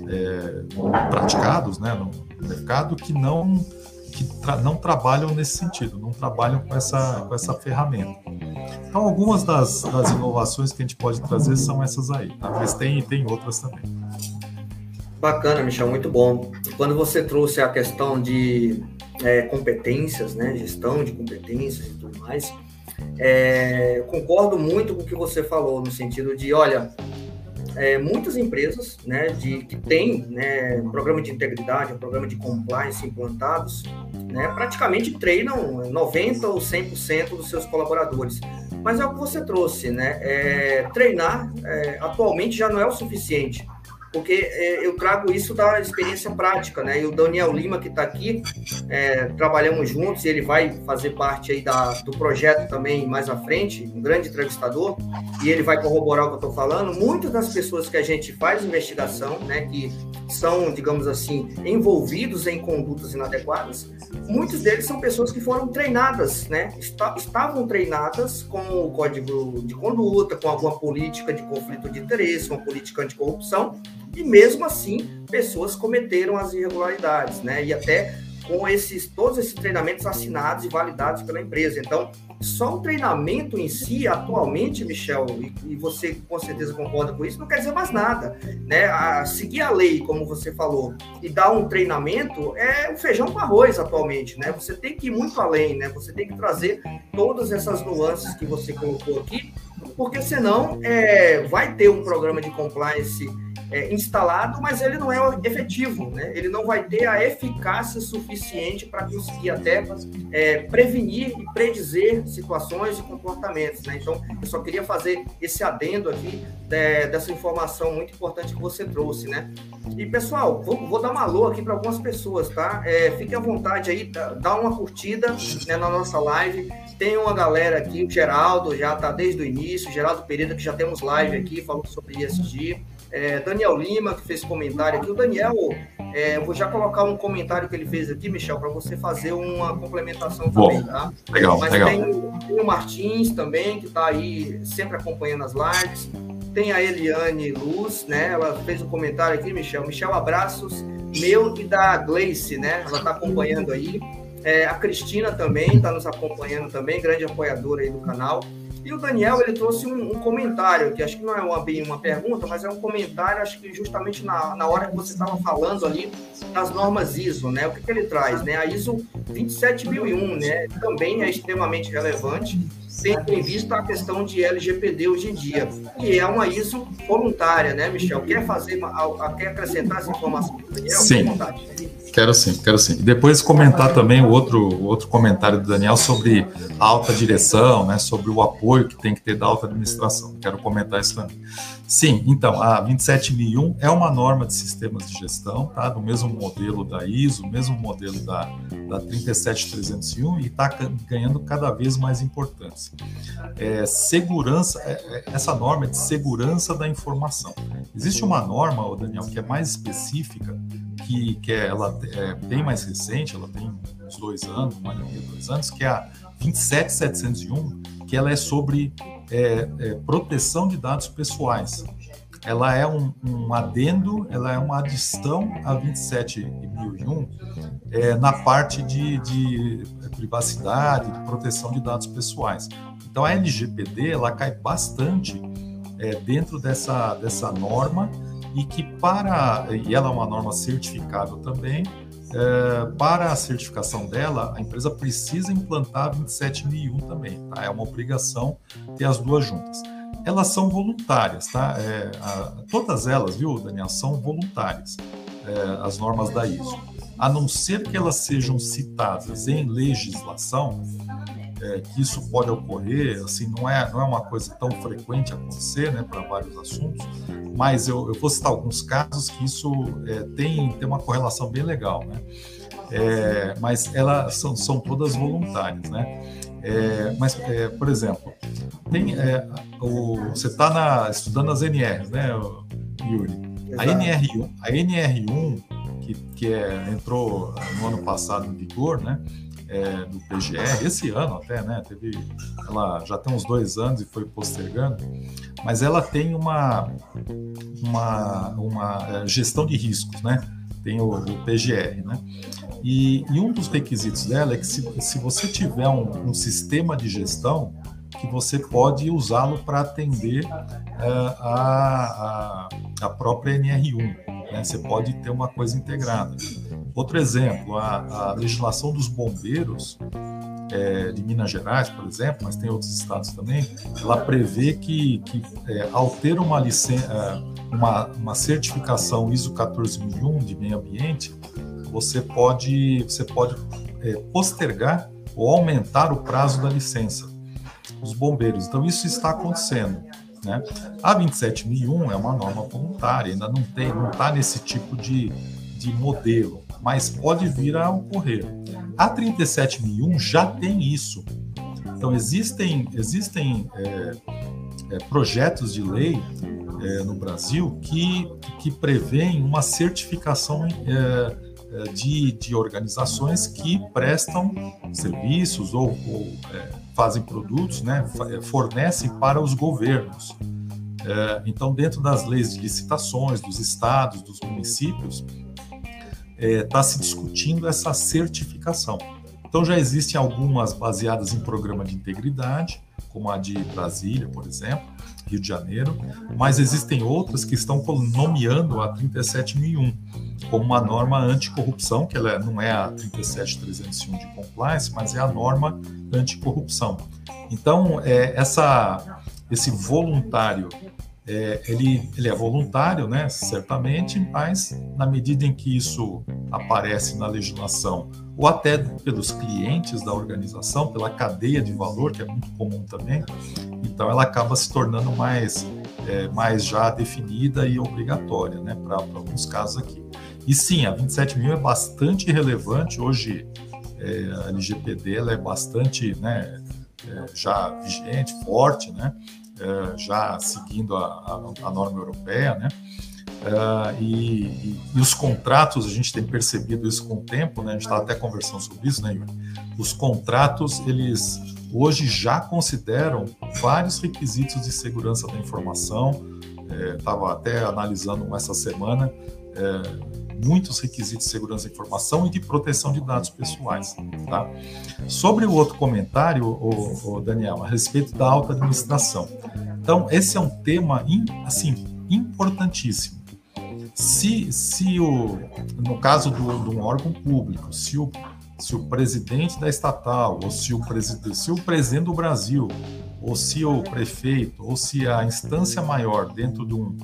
é, praticados né, no mercado que não que tra não trabalham nesse sentido, não trabalham com essa, com essa ferramenta. Então, algumas das, das inovações que a gente pode trazer são essas aí, tá? mas tem, tem outras também. Bacana, Michel, muito bom. Quando você trouxe a questão de é, competências, né, gestão de competências e tudo mais, é, concordo muito com o que você falou, no sentido de, olha, é, muitas empresas né, de, que têm né, um programa de integridade, um programa de compliance implantados, né, praticamente treinam 90% ou 100% dos seus colaboradores. Mas é o que você trouxe, né? É, treinar é, atualmente já não é o suficiente porque é, eu trago isso da experiência prática, né? E o Daniel Lima, que está aqui, é, trabalhamos juntos, e ele vai fazer parte aí da, do projeto também mais à frente, um grande entrevistador, e ele vai corroborar o que eu estou falando. Muitas das pessoas que a gente faz investigação, né, que são, digamos assim, envolvidos em condutas inadequadas, muitos deles são pessoas que foram treinadas, né? estavam treinadas com o código de conduta, com alguma política de conflito de interesse, uma política anticorrupção, e mesmo assim pessoas cometeram as irregularidades, né? E até com esses todos esses treinamentos assinados e validados pela empresa. Então, só o treinamento em si, atualmente, Michel, e, e, você com certeza concorda com isso, não quer dizer mais nada. Né? A, seguir a lei, como você falou, e dar um treinamento é o feijão com arroz atualmente. Né? Você tem que ir muito além, né? você tem que trazer todas essas nuances que você colocou aqui, porque senão é, vai ter um programa de compliance é, instalado, mas ele não é efetivo, né? ele não vai ter a eficácia suficiente para conseguir até é, prevenir e predizer situações e comportamentos. Né? Então, eu só queria fazer esse adendo aqui de, dessa informação muito importante que você trouxe. Né? E, pessoal, vou, vou dar uma alô aqui para algumas pessoas, tá? É, fique à vontade aí, dá uma curtida né, na nossa live. Tem uma galera aqui, o Geraldo já está desde o início, Geraldo Pereira, que já temos live aqui, falando sobre ESG é, Daniel Lima, que fez comentário aqui. O Daniel, é, eu vou já colocar um comentário que ele fez aqui, Michel, para você fazer uma complementação Bom, também, tá? Legal, Mas legal. Tem, tem o Martins também, que está aí sempre acompanhando as lives. Tem a Eliane Luz, né? Ela fez um comentário aqui, Michel. Michel, abraços meu e da Gleice, né? Ela está acompanhando aí. É, a Cristina também está nos acompanhando também, grande apoiadora aí do canal. E o Daniel, ele trouxe um, um, comentário, que acho que não é uma, bem uma pergunta, mas é um comentário, acho que justamente na, na hora que você estava falando ali das normas ISO, né? O que, que ele traz, né? A ISO 27001, né? Também é extremamente relevante, tendo em vista a questão de LGPD hoje em dia, que é uma ISO voluntária, né, Michel? Quer fazer, quer acrescentar essa informação? Daniel? Sim. Quero sim, quero sim. Depois comentar também o outro, outro comentário do Daniel sobre a alta direção, né, sobre o apoio que tem que ter da alta administração. Quero comentar isso também. Sim, então, a 27001 é uma norma de sistemas de gestão, tá? Do mesmo modelo da ISO, mesmo modelo da, da 37301 e está ganhando cada vez mais importância. É, segurança, é, é, essa norma é de segurança da informação. Existe uma norma, Daniel, que é mais específica, que, que é, ela é bem mais recente, ela tem uns dois anos, ano e meio, dois anos, que é a 27701, que ela é sobre é, é, proteção de dados pessoais. Ela é um, um, adendo, ela é uma adição a 27001 é, na parte de, de privacidade, de proteção de dados pessoais. Então a LGPD ela cai bastante é, dentro dessa, dessa norma e que para e ela é uma norma certificável também é, para a certificação dela a empresa precisa implantar 27001 também tá? é uma obrigação ter as duas juntas. Elas são voluntárias tá? É, a, todas elas viu Daniel são voluntárias é, as normas da ISO a não ser que elas sejam citadas em legislação é, que isso pode ocorrer, assim, não é, não é uma coisa tão frequente acontecer, né, para vários assuntos, mas eu, eu vou citar alguns casos que isso é, tem, tem uma correlação bem legal, né, é, mas elas são, são todas voluntárias, né, é, mas, é, por exemplo, tem, é, o, você está estudando as NRs, né, Yuri? A NR1, a NR1 que, que é, entrou no ano passado em vigor, né, é, do PGR, esse ano até, né? Teve, ela já tem uns dois anos e foi postergando, mas ela tem uma, uma, uma é, gestão de riscos, né? Tem o, o PGR, né? E, e, um dos requisitos dela é que se, se você tiver um, um sistema de gestão, que você pode usá-lo para atender uh, a, a, a própria NR1. Né? Você pode ter uma coisa integrada. Outro exemplo, a, a legislação dos bombeiros é, de Minas Gerais, por exemplo, mas tem outros estados também, ela prevê que, que é, ao ter uma, licença, é, uma, uma certificação ISO 14001 de meio ambiente, você pode, você pode é, postergar ou aumentar o prazo da licença dos bombeiros. Então, isso está acontecendo. Né? A 27001 é uma norma voluntária, ainda não tem, não está nesse tipo de, de modelo mas pode vir a ocorrer. A 37001 já tem isso. Então, existem, existem é, é, projetos de lei é, no Brasil que, que prevêem uma certificação é, é, de, de organizações que prestam serviços ou, ou é, fazem produtos, né, fornecem para os governos. então, dentro das leis de licitações dos estados, dos municípios, está é, tá se discutindo essa certificação. Então já existem algumas baseadas em programa de integridade, como a de Brasília, por exemplo, Rio de Janeiro, mas existem outras que estão nomeando a 37001 como uma norma anticorrupção, que ela não é a 37301 de compliance, mas é a norma anticorrupção. Então, é, essa, esse voluntário é, ele, ele é voluntário, né, certamente, mas na medida em que isso aparece na legislação, ou até pelos clientes da organização, pela cadeia de valor, que é muito comum também, então ela acaba se tornando mais, é, mais já definida e obrigatória, né, para alguns casos aqui. E sim, a 27 mil é bastante relevante, hoje é, a LGPD é bastante né, é, já vigente, forte, né? É, já seguindo a, a, a, norma europeia, né? É, e, e, os contratos, a gente tem percebido isso com o tempo, né? A gente está até conversando sobre isso, né, Yuri? Os contratos, eles hoje já consideram vários requisitos de segurança da informação. Estava é, até analisando essa semana é, muitos requisitos de segurança da informação e de proteção de dados pessoais. Tá? Sobre o outro comentário, o, o Daniel, a respeito da alta administração. Então, esse é um tema assim importantíssimo. Se, se o, no caso de um órgão público, se o, se o presidente da estatal, ou se o, se o presidente do Brasil, ou se o prefeito, ou se a instância maior dentro de um,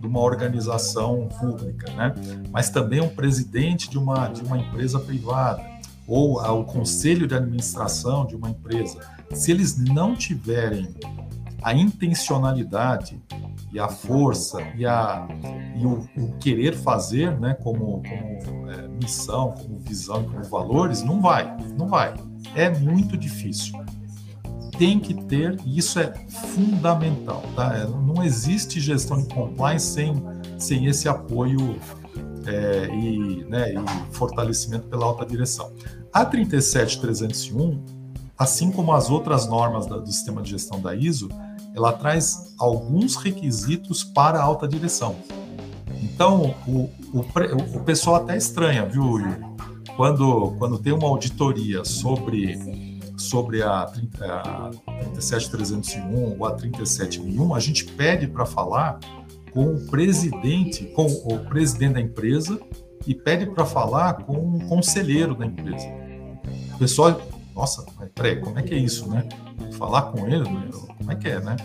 de uma organização pública, né? mas também um presidente de uma, de uma empresa privada ou o conselho de administração de uma empresa, se eles não tiverem a intencionalidade e a força e, a, e o, o querer fazer, né, como, como é, missão, como visão, como valores, não vai, não vai. É muito difícil tem que ter, e isso é fundamental, tá? É, não existe gestão de compliance sem, sem esse apoio é, e, né, e fortalecimento pela alta direção. A 37301, assim como as outras normas da, do sistema de gestão da ISO, ela traz alguns requisitos para a alta direção. Então, o, o, o pessoal até estranha, viu, Yuri? Quando, quando tem uma auditoria sobre sobre a, a 37301 ou a 37001, a gente pede para falar com o presidente, com o presidente da empresa e pede para falar com o conselheiro da empresa. O pessoal, nossa, peraí, como é que é isso, né? Falar com ele, como é que é, né?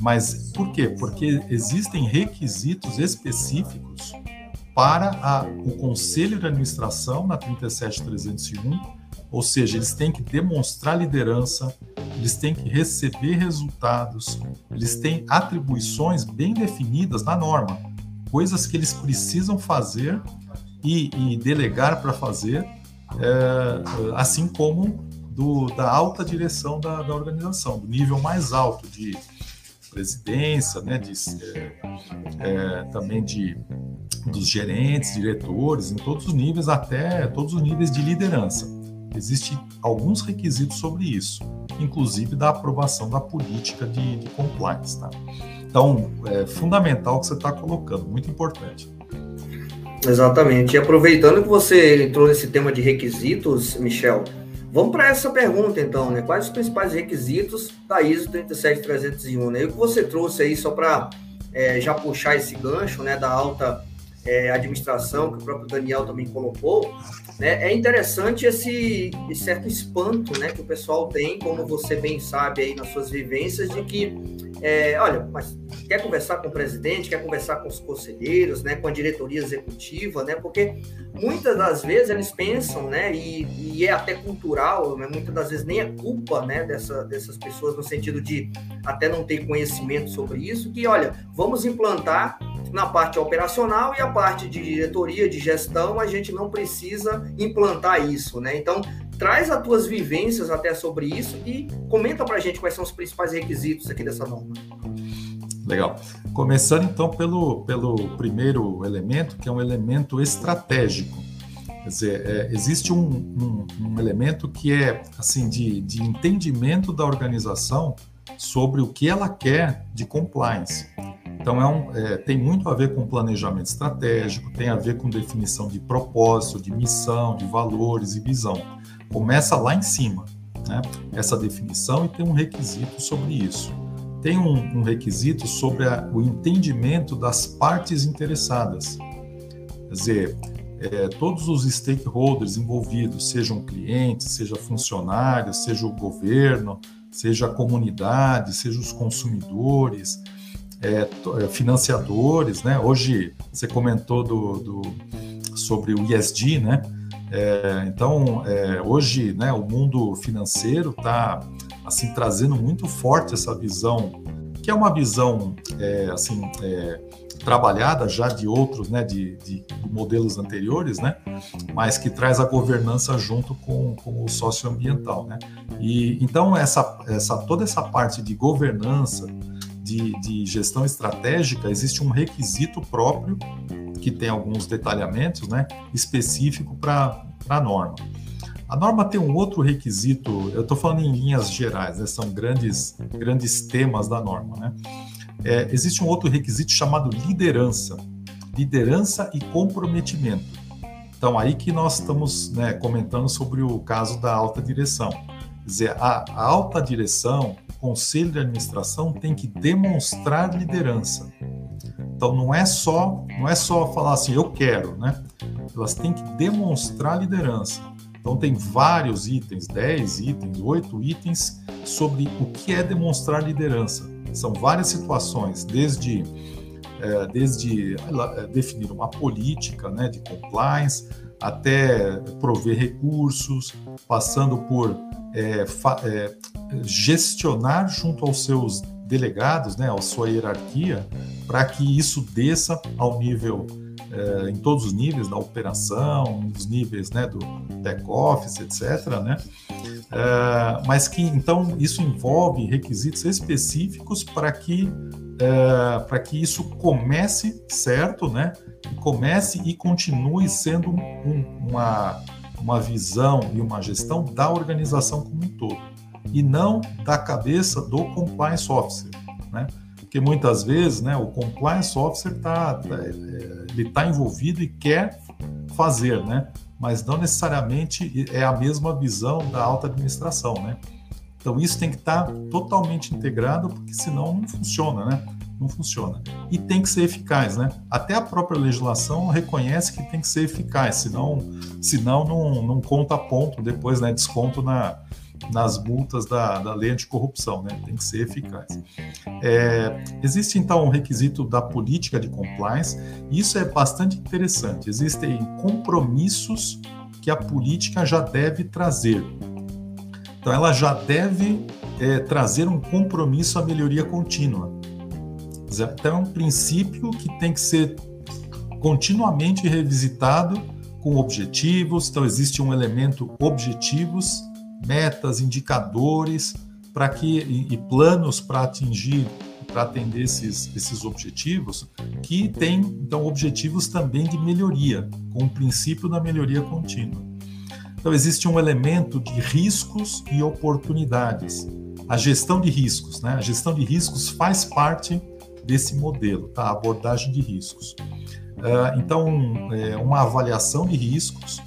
Mas por quê? Porque existem requisitos específicos para a, o conselho de administração na 37301 ou seja, eles têm que demonstrar liderança, eles têm que receber resultados, eles têm atribuições bem definidas na norma, coisas que eles precisam fazer e, e delegar para fazer, é, assim como do, da alta direção da, da, organização, do nível mais alto de presidência, né, de, é, é, também de dos gerentes, diretores, em todos os níveis, até todos os níveis de liderança. Existem alguns requisitos sobre isso, inclusive da aprovação da política de, de compliance. Tá? Então, é fundamental o que você está colocando, muito importante. Exatamente. E aproveitando que você entrou nesse tema de requisitos, Michel, vamos para essa pergunta então, né? Quais os principais requisitos da ISO 37301? Né? E o que você trouxe aí só para é, já puxar esse gancho, né, da alta é, administração, que o próprio Daniel também colocou, é interessante esse, esse, certo espanto né, que o pessoal tem, como você bem sabe aí nas suas vivências, de que, é, olha, mas quer conversar com o presidente, quer conversar com os conselheiros, né, com a diretoria executiva, né, porque muitas das vezes eles pensam, né, e, e é até cultural, né, muitas das vezes nem é culpa, né, dessa, dessas pessoas no sentido de até não ter conhecimento sobre isso, que, olha, vamos implantar na parte operacional e a parte de diretoria, de gestão, a gente não precisa implantar isso, né? Então, traz as tuas vivências até sobre isso e comenta para a gente quais são os principais requisitos aqui dessa norma. Legal. Começando então pelo, pelo primeiro elemento, que é um elemento estratégico. Quer dizer, é, existe um, um, um, elemento que é assim de, de entendimento da organização sobre o que ela quer de compliance. Então, é um, é, tem muito a ver com planejamento estratégico, tem a ver com definição de propósito, de missão, de valores e visão. Começa lá em cima, né? essa definição, e tem um requisito sobre isso. Tem um, um requisito sobre a, o entendimento das partes interessadas. Quer dizer, é, todos os stakeholders envolvidos, sejam clientes, seja funcionários, seja o governo, seja a comunidade, seja os consumidores, é, é, financiadores, né? Hoje você comentou do, do sobre o ISD, né? É, então, é, hoje, né, o mundo financeiro está assim trazendo muito forte essa visão, que é uma visão é, assim é, trabalhada já de outros, né, de, de, de, modelos anteriores, né, mas que traz a governança junto com, com o socioambiental, né. E então essa, essa toda essa parte de governança de, de gestão estratégica, existe um requisito próprio, que tem alguns detalhamentos, né, específico para a norma. A norma tem um outro requisito, eu estou falando em linhas gerais, né, são grandes, grandes temas da norma. Né? É, existe um outro requisito chamado liderança. Liderança e comprometimento. Então, aí que nós estamos né, comentando sobre o caso da alta direção. Quer dizer, a, alta direção, conselho de administração tem que demonstrar liderança. Então não é só não é só falar assim eu quero, né? Elas têm que demonstrar liderança. Então tem vários itens, 10 itens, 8 itens sobre o que é demonstrar liderança. São várias situações, desde é, desde é, definir uma política né, de compliance, até prover recursos, passando por é, é, gestionar junto aos seus delegados, né, à sua hierarquia, para que isso desça ao nível, é, em todos os níveis da operação, nos níveis né, do back-office, etc. Né? É, mas que então isso envolve requisitos específicos para que é, para que isso comece certo, né? Comece e continue sendo um, uma uma visão e uma gestão da organização como um todo, e não da cabeça do compliance officer, né? Porque muitas vezes, né, o compliance officer tá, tá ele está envolvido e quer fazer, né? Mas não necessariamente é a mesma visão da alta administração, né? Então isso tem que estar tá totalmente integrado, porque senão não funciona, né? não funciona. E tem que ser eficaz, né? Até a própria legislação reconhece que tem que ser eficaz, senão, senão não, não conta ponto depois, né? Desconto na, nas multas da, da lei anticorrupção, né? Tem que ser eficaz. É, existe então um requisito da política de compliance, e isso é bastante interessante. Existem compromissos que a política já deve trazer. Então, ela já deve é, trazer um compromisso à melhoria contínua. Então, é um princípio que tem que ser continuamente revisitado com objetivos. Então, existe um elemento objetivos, metas, indicadores, para que e, e planos para atingir, para atender esses, esses objetivos, que tem então objetivos também de melhoria, com o princípio da melhoria contínua. Então, existe um elemento de riscos e oportunidades. A gestão de riscos, né? A gestão de riscos faz parte desse modelo, tá? A abordagem de riscos. Uh, então, é, uma avaliação de riscos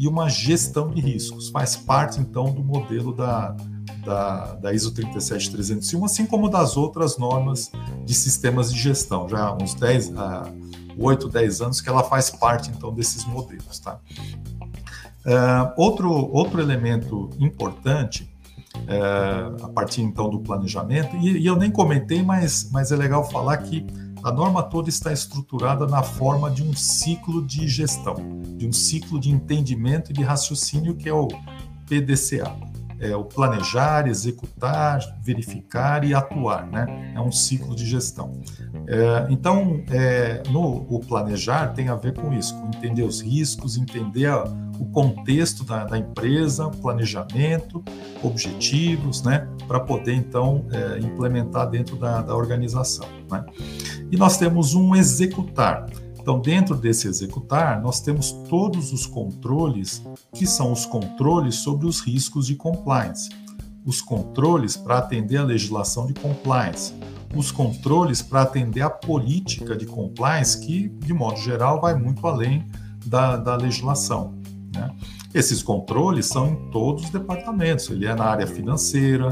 e uma gestão de riscos faz parte, então, do modelo da, da, da ISO 37301, assim como das outras normas de sistemas de gestão. Já há uns 10, uh, 8, 10 anos que ela faz parte, então, desses modelos, tá? Uh, outro, outro elemento importante é, a partir então do planejamento. E, e, eu nem comentei, mas, mas é legal falar que a norma toda está estruturada na forma de um ciclo de gestão, de um ciclo de entendimento e de raciocínio que é o PDCA é o planejar, executar, verificar e atuar, né? É um ciclo de gestão. É, então, é, no o planejar tem a ver com isso, com entender os riscos, entender a, o contexto da, da, empresa, planejamento, objetivos, né? Para poder então é, implementar dentro da, da organização. Né? E nós temos um executar. Então, dentro desse executar, nós temos todos os controles, que são os controles sobre os riscos de compliance. Os controles para atender a legislação de compliance. Os controles para atender a política de compliance, que, de modo geral, vai muito além da, da legislação. Né? Esses controles são em todos os departamentos. Ele é na área financeira,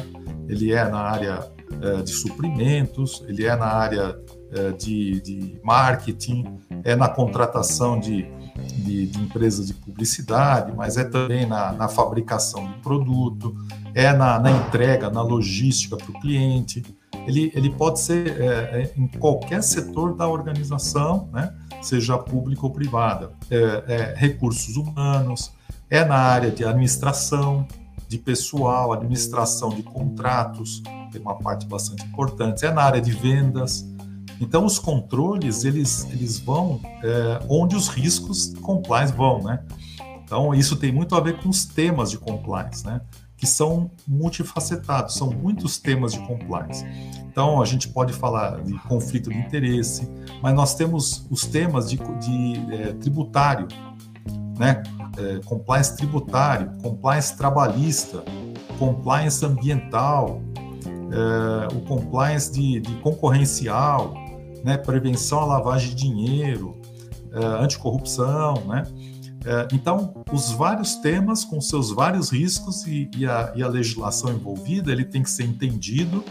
ele é na área eh, de suprimentos, ele é na área eh, de, de marketing, é na contratação de, de, de, empresas de publicidade, mas é também na, na fabricação do produto, é na, na entrega, na logística para o cliente, ele, ele pode ser é, é, em qualquer setor da organização, né? seja pública ou privada. É, é, recursos humanos, é na área de administração, de pessoal, administração de contratos, tem uma parte bastante importante, é na área de vendas. Então, os controles, eles, eles vão é, onde os riscos compliance vão, né? Então, isso tem muito a ver com os temas de compliance, né? Que são multifacetados, são muitos temas de compliance. Então, a gente pode falar de conflito de interesse, mas nós temos os temas de, de é, tributário, né? É, compliance tributário, compliance trabalhista, compliance ambiental, é, o compliance de, de concorrencial, né? prevenção à lavagem de dinheiro, é, anticorrupção, né? É, então, os vários temas com seus vários riscos e, e, a, e, a, legislação envolvida, ele tem que ser entendido,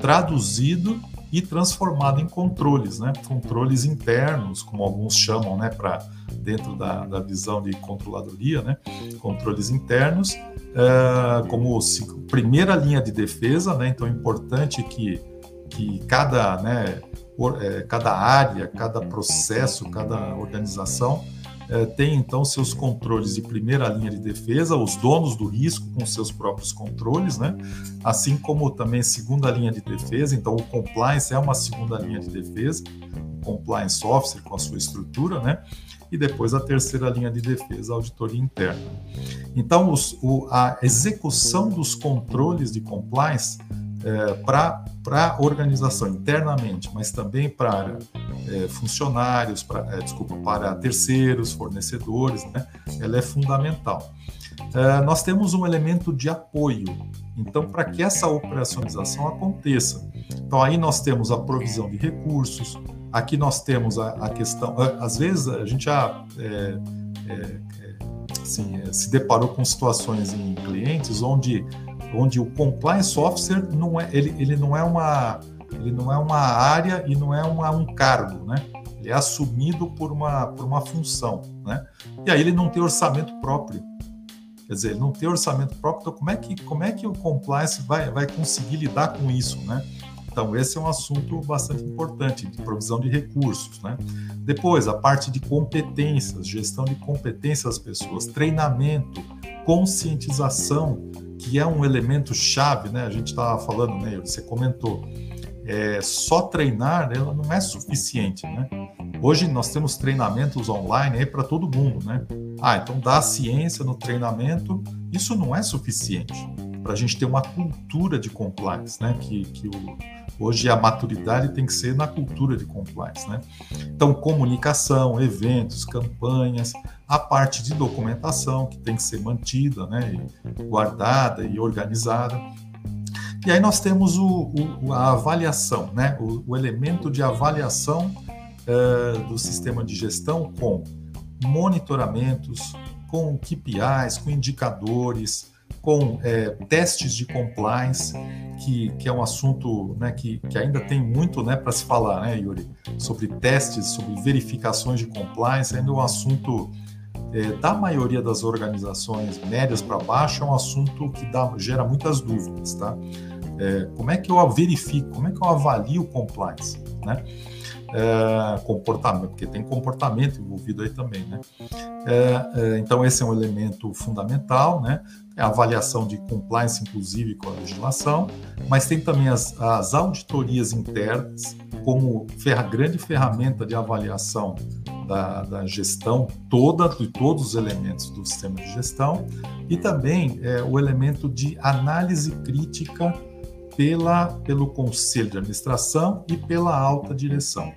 traduzido e transformado em controles, né? Controles internos, como alguns chamam, né? Para dentro da, da, visão de controladoria, né? Controles internos, é, como primeira linha de defesa, né? Então, é importante que que cada, né? É, cada área, cada processo, cada organização é, tem então seus controles de primeira linha de defesa, os donos do risco com seus próprios controles, né? assim como também segunda linha de defesa, então o compliance é uma segunda linha de defesa, compliance officer com a sua estrutura, né? e depois a terceira linha de defesa, a auditoria interna. Então, os, o, a execução dos controles de compliance é, para a organização internamente, mas também para é, funcionários, pra, é, desculpa, para terceiros, fornecedores, né? ela é fundamental. É, nós temos um elemento de apoio, então, para que essa operacionalização aconteça. Então, aí nós temos a provisão de recursos, aqui nós temos a, a questão, é, às vezes a gente já é, assim, se deparou com situações em clientes onde onde o compliance officer não é, ele, ele não é uma ele não é uma área e não é uma, um cargo, né? Ele é assumido por uma, por uma função, né? E aí ele não tem orçamento próprio. Quer dizer, ele não tem orçamento próprio, então como é que, como é que o compliance vai, vai conseguir lidar com isso, né? Então, esse é um assunto bastante importante, de provisão de recursos. Né? Depois, a parte de competências, gestão de competências das pessoas, treinamento, conscientização que é um elemento chave, né? A gente estava falando, né? Você comentou, é, só treinar ela não é suficiente, né? Hoje nós temos treinamentos online aí para todo mundo, né? Ah, então dar ciência no treinamento, isso não é suficiente para a gente ter uma cultura de compliance, né? Que, que o, hoje a maturidade tem que ser na cultura de compliance, né? Então comunicação, eventos, campanhas, a parte de documentação que tem que ser mantida, né, guardada e organizada. E aí nós temos o, o a avaliação, né, o, o elemento de avaliação uh, do sistema de gestão com monitoramentos, com KPIs, com indicadores, com é, testes de compliance, que, que é um assunto né, que, que ainda tem muito né, para se falar, né, Yuri? Sobre testes, sobre verificações de compliance, ainda é um assunto é, da maioria das organizações médias para baixo é um assunto que dá, gera muitas dúvidas, tá? É, como é que eu verifico, como é que eu avalio o compliance, né? É, comportamento, porque tem comportamento envolvido aí também, né? É, é, então esse é um elemento fundamental, né? É a avaliação de compliance, inclusive com a legislação, mas tem também as, as auditorias internas como ferra, grande ferramenta de avaliação da, da, gestão toda, de todos os elementos do sistema de gestão, e também é, o elemento de análise crítica pela, pelo conselho de administração e pela alta direção.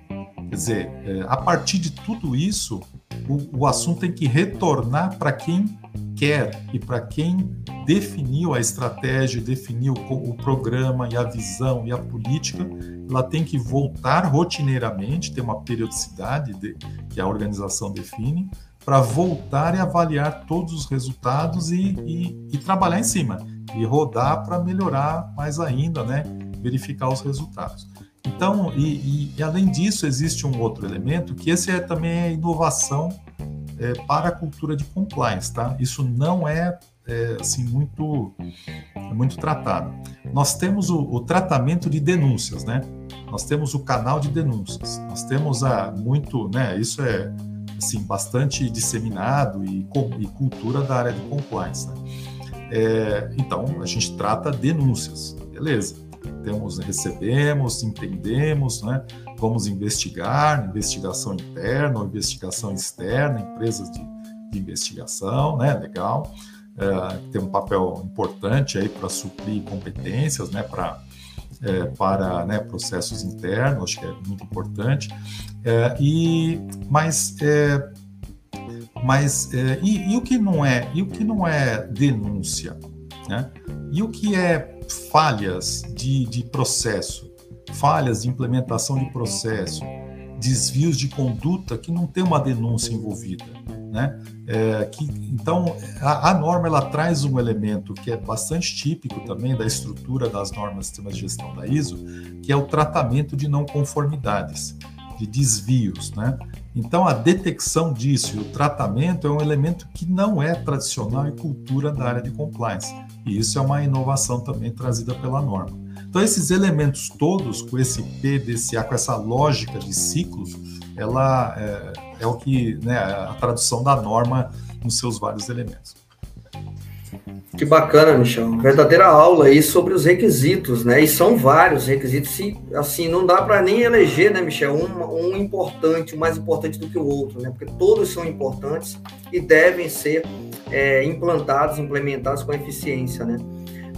Quer dizer, é, a partir de tudo isso, o, o assunto tem que retornar para quem quer e para quem definiu a estratégia, definiu o programa e a visão e a política, ela tem que voltar rotineiramente, ter uma periodicidade de, que a organização define, para voltar e avaliar todos os resultados e, e, e trabalhar em cima, e rodar para melhorar mais ainda, né? verificar os resultados. Então, e, e, além disso, existe um outro elemento que esse é também a inovação é, para a cultura de compliance, tá? Isso não é, é, assim muito muito tratado. Nós temos o, o, tratamento de denúncias, né? Nós temos o canal de denúncias. Nós temos a muito, né? Isso é assim bastante disseminado e, e cultura da área de compliance. Né? É, então a gente trata denúncias, beleza? Temos, recebemos, entendemos, né? Vamos investigar, investigação interna investigação externa, empresas de, de investigação, né? Legal. É, tem um papel importante aí para suprir competências, né? Para é, para né, processos internos, acho que é muito importante. É, e mas é, mas é, e, e, o que não é e o que não é denúncia, né? E o que é falhas de, de processo, falhas de implementação de processo, desvios de conduta que não tem uma denúncia envolvida, né? É, que, então, a, a, norma ela traz um elemento que é bastante típico também da estrutura das normas de sistemas de gestão da ISO, que é o tratamento de não conformidades, de desvios. Né? Então, a detecção disso e o tratamento é um elemento que não é tradicional em cultura da área de compliance. E isso é uma inovação também trazida pela norma. Então, esses elementos todos, com esse PDCA, com essa lógica de ciclos, ela é, é o que né, a tradução da norma nos seus vários elementos. Que bacana, Michel. Verdadeira aula aí sobre os requisitos, né? E são vários requisitos, e assim, não dá para nem eleger, né, Michel, um, um importante, um mais importante do que o outro, né? Porque todos são importantes e devem ser é, implantados, implementados com eficiência, né?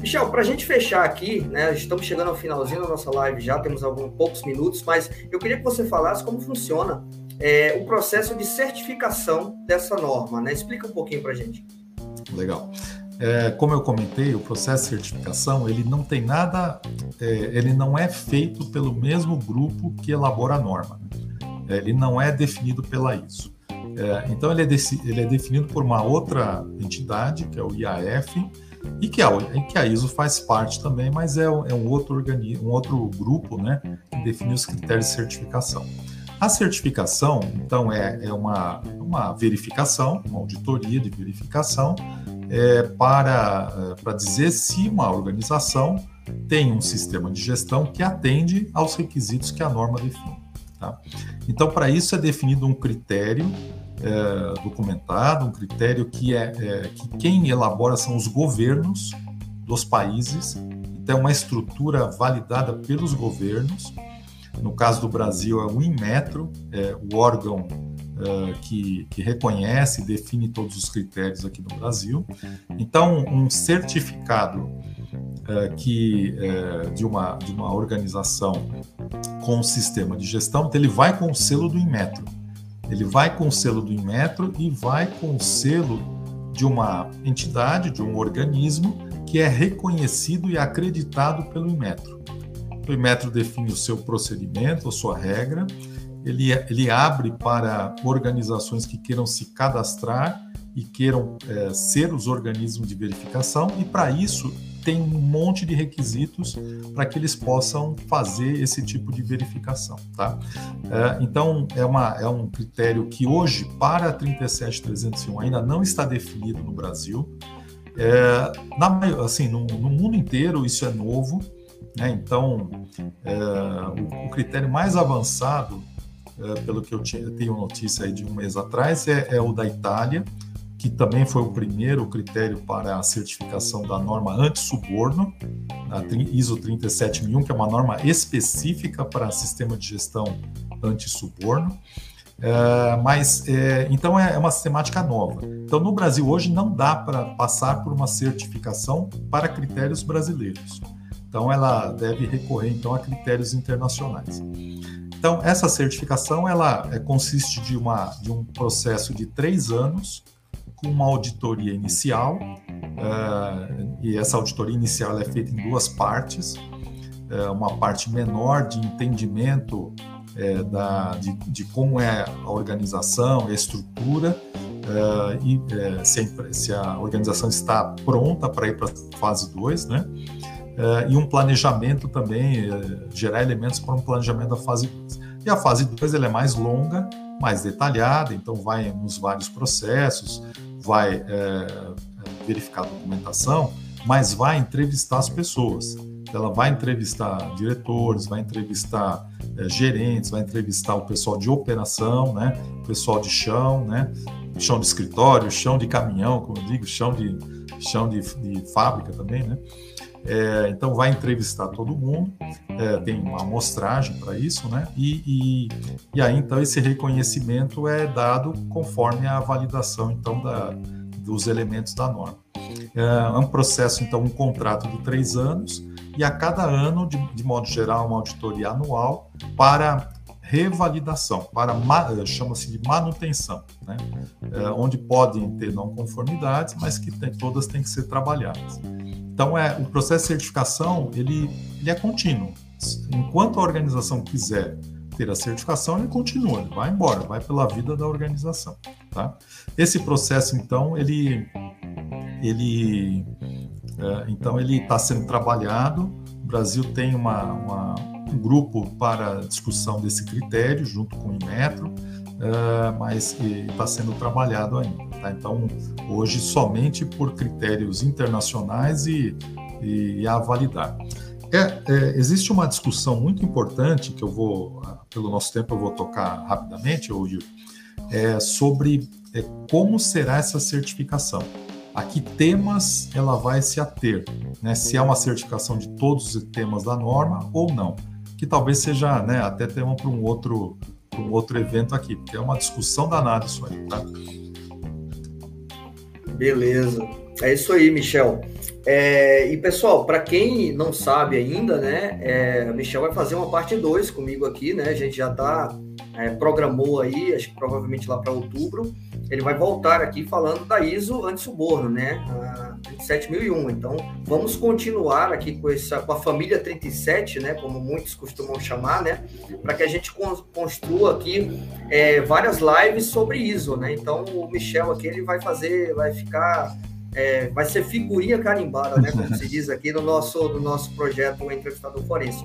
Michel, para a gente fechar aqui, né, estamos chegando ao finalzinho da nossa live já, temos alguns poucos minutos, mas eu queria que você falasse como funciona é, o processo de certificação dessa norma, né? Explica um pouquinho para a gente. Legal. É, como eu comentei, o processo de certificação ele não tem nada, é, ele não é feito pelo mesmo grupo que elabora a norma. Né? Ele não é definido pela ISO. É, então ele é, ele é definido por uma outra entidade, que é o IAF, e que a, que a ISO faz parte também, mas é, é um outro organismo, um outro grupo, né, que define os critérios de certificação. A certificação, então, é, é uma, uma verificação, uma auditoria de verificação é, para, para dizer se uma organização tem um sistema de gestão que atende aos requisitos que a norma define. Tá? Então, para isso é definido um critério é, documentado, um critério que é, é, que quem elabora são os governos dos países, então é uma estrutura validada pelos governos. No caso do Brasil, é o Inmetro, é o órgão é, que, que, reconhece e define todos os critérios aqui no Brasil. Então, um certificado é, que é, de, uma, de uma organização com sistema de gestão, ele vai com o selo do Inmetro. Ele vai com o selo do Inmetro e vai com o selo de uma entidade, de um organismo que é reconhecido e acreditado pelo Inmetro. O Inmetro define o seu procedimento, a sua regra, ele, ele abre para organizações que queiram se cadastrar e queiram é, ser os organismos de verificação, e para isso tem um monte de requisitos para que eles possam fazer esse tipo de verificação. Tá? É, então, é, uma, é um critério que hoje, para 37301, ainda não está definido no Brasil. É, na, assim, no, no, mundo inteiro isso é novo, né? então é, o, o, critério mais avançado, é, pelo que eu tinha, tenho notícia aí de um mês atrás, é, é o da Itália, que também foi o primeiro critério para a certificação da norma anti-suborno, a ISO 37001, que é uma norma específica para sistema de gestão anti-suborno. É, mas é, então é, é uma sistemática nova. Então no Brasil hoje não dá para passar por uma certificação para critérios brasileiros. Então ela deve recorrer então a critérios internacionais. Então essa certificação ela é, consiste de uma de um processo de três anos com uma auditoria inicial, uh, e essa auditoria inicial é feita em duas partes, uh, uma parte menor de entendimento uh, da, de, de, como é a organização, a estrutura, e se a, se, a, organização está pronta para ir para a fase 2, né? e um planejamento também, gerar elementos para um planejamento da fase 2. E a fase 2 é mais longa, mais detalhada, então vai nos vários processos, vai é, verificar a documentação, mas vai entrevistar as pessoas. Ela vai entrevistar diretores, vai entrevistar é, gerentes, vai entrevistar o pessoal de operação, né? O pessoal de chão, né? Chão de escritório, chão de caminhão, como eu digo, chão de, chão de, de fábrica também, né? É, então vai entrevistar todo mundo, é, tem uma amostragem para isso, né? E, e, e, aí então esse reconhecimento é dado conforme a validação então da, dos elementos da norma. É, é um processo então um contrato de três anos e a cada ano, de, de modo geral, uma auditoria anual para revalidação, para chama-se de manutenção, né? É, onde podem ter não conformidades, mas que tem, todas têm que ser trabalhadas. Então, é, o processo de certificação ele, ele é contínuo. Enquanto a organização quiser ter a certificação, ele continua, ele vai embora, vai pela vida da organização. Tá? Esse processo, então, ele, ele, é, então, ele está sendo trabalhado. Brasil tem uma, uma, um grupo para discussão desse critério, junto com o Inmetro, uh, mas está sendo trabalhado ainda. Tá? Então, hoje, somente por critérios internacionais e, e a validar. É, é, existe uma discussão muito importante que eu vou, pelo nosso tempo, eu vou tocar rapidamente, Yuri, é, sobre é, como será essa certificação. A que temas ela vai se ater, né? se é uma certificação de todos os temas da norma ou não, que talvez seja né, até tema para um outro um outro evento aqui, porque é uma discussão danada isso aí, tá? Beleza. É isso aí, Michel. É, e pessoal, para quem não sabe ainda, né, é, Michel vai fazer uma parte 2 comigo aqui, né? A gente já tá é, programou aí, acho que provavelmente lá para outubro, ele vai voltar aqui falando da ISO anti-suborno, né? A 37001. Então, vamos continuar aqui com essa com a família 37, né, como muitos costumam chamar, né, para que a gente construa aqui é, várias lives sobre ISO, né? Então, o Michel aqui ele vai fazer, vai ficar é, vai ser figurinha carimbada, né, como se diz aqui no nosso, no nosso projeto o Entrevistador Forense.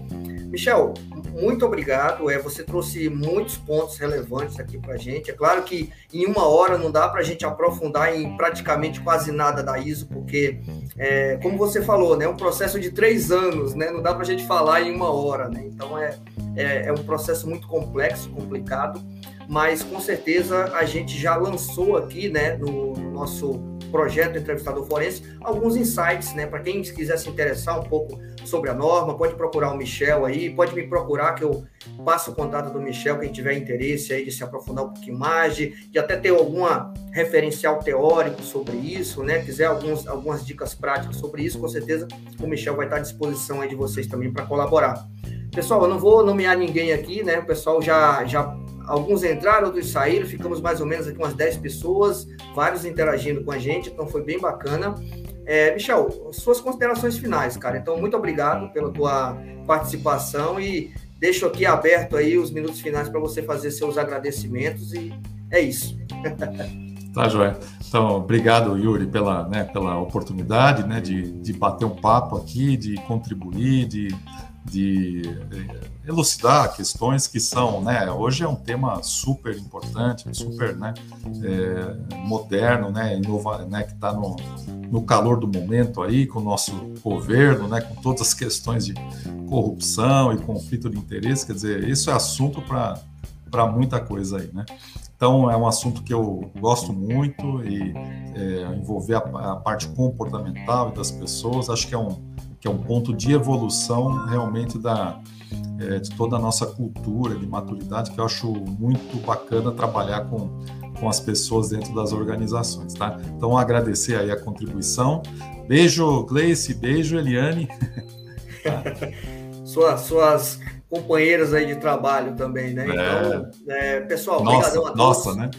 Michel, muito obrigado. É, você trouxe muitos pontos relevantes aqui para a gente. É claro que em uma hora não dá para a gente aprofundar em praticamente quase nada da ISO, porque, é, como você falou, né, é um processo de três anos, né, não dá para a gente falar em uma hora. Né? Então, é, é, é um processo muito complexo, complicado, mas com certeza a gente já lançou aqui né, no, no nosso projeto Entrevistador Forense, alguns insights, né? Para quem quiser se interessar um pouco sobre a norma, pode procurar o Michel aí, pode me procurar que eu passo o contato do Michel, quem tiver interesse aí de se aprofundar um pouquinho mais, de, de até ter alguma referencial teórico sobre isso, né? Quiser alguns, algumas dicas práticas sobre isso, com certeza o Michel vai estar à disposição aí de vocês também para colaborar. Pessoal, eu não vou nomear ninguém aqui, né? O pessoal já, já Alguns entraram, outros saíram, ficamos mais ou menos aqui umas 10 pessoas, vários interagindo com a gente, então foi bem bacana. É, Michel, suas considerações finais, cara. Então, muito obrigado pela tua participação e deixo aqui aberto aí os minutos finais para você fazer seus agradecimentos e é isso. Tá, Joé. Então, obrigado, Yuri, pela, né, pela oportunidade né, de, de bater um papo aqui, de contribuir, de, de elucidar questões que são, né, hoje é um tema super importante, super, né, é, moderno, né, inova, né, que está no, no calor do momento aí com o nosso governo, né, com todas as questões de corrupção e conflito de interesse, quer dizer, isso é assunto para para muita coisa aí, né? Então é um assunto que eu gosto muito e é, envolver a, a parte comportamental das pessoas, acho que é um que é um ponto de evolução realmente da, é, de toda a nossa cultura de maturidade, que eu acho muito bacana trabalhar com, com as pessoas dentro das organizações, tá? Então, agradecer aí a contribuição. Beijo, Gleice, beijo, Eliane. suas, suas companheiras aí de trabalho também, né? É. Então, é, pessoal, nossa, a todos. Nossa, né?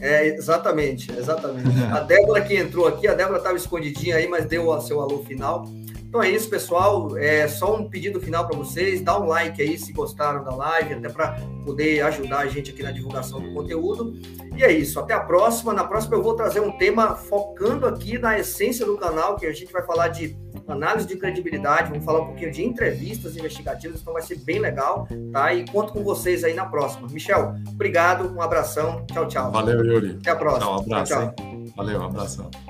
É, exatamente, exatamente. a Débora que entrou aqui, a Débora estava escondidinha aí, mas deu o seu alô final. Então é isso, pessoal. É só um pedido final para vocês. Dá um like aí se gostaram da live, até para poder ajudar a gente aqui na divulgação do conteúdo. E é isso. Até a próxima. Na próxima eu vou trazer um tema focando aqui na essência do canal, que a gente vai falar de análise de credibilidade, vamos falar um pouquinho de entrevistas investigativas, então vai ser bem legal, tá? E conto com vocês aí na próxima. Michel, obrigado, um abração, tchau, tchau. Valeu, Yuri. Até a próxima. Tchau, um abraço. Tchau, tchau. Valeu, um abração.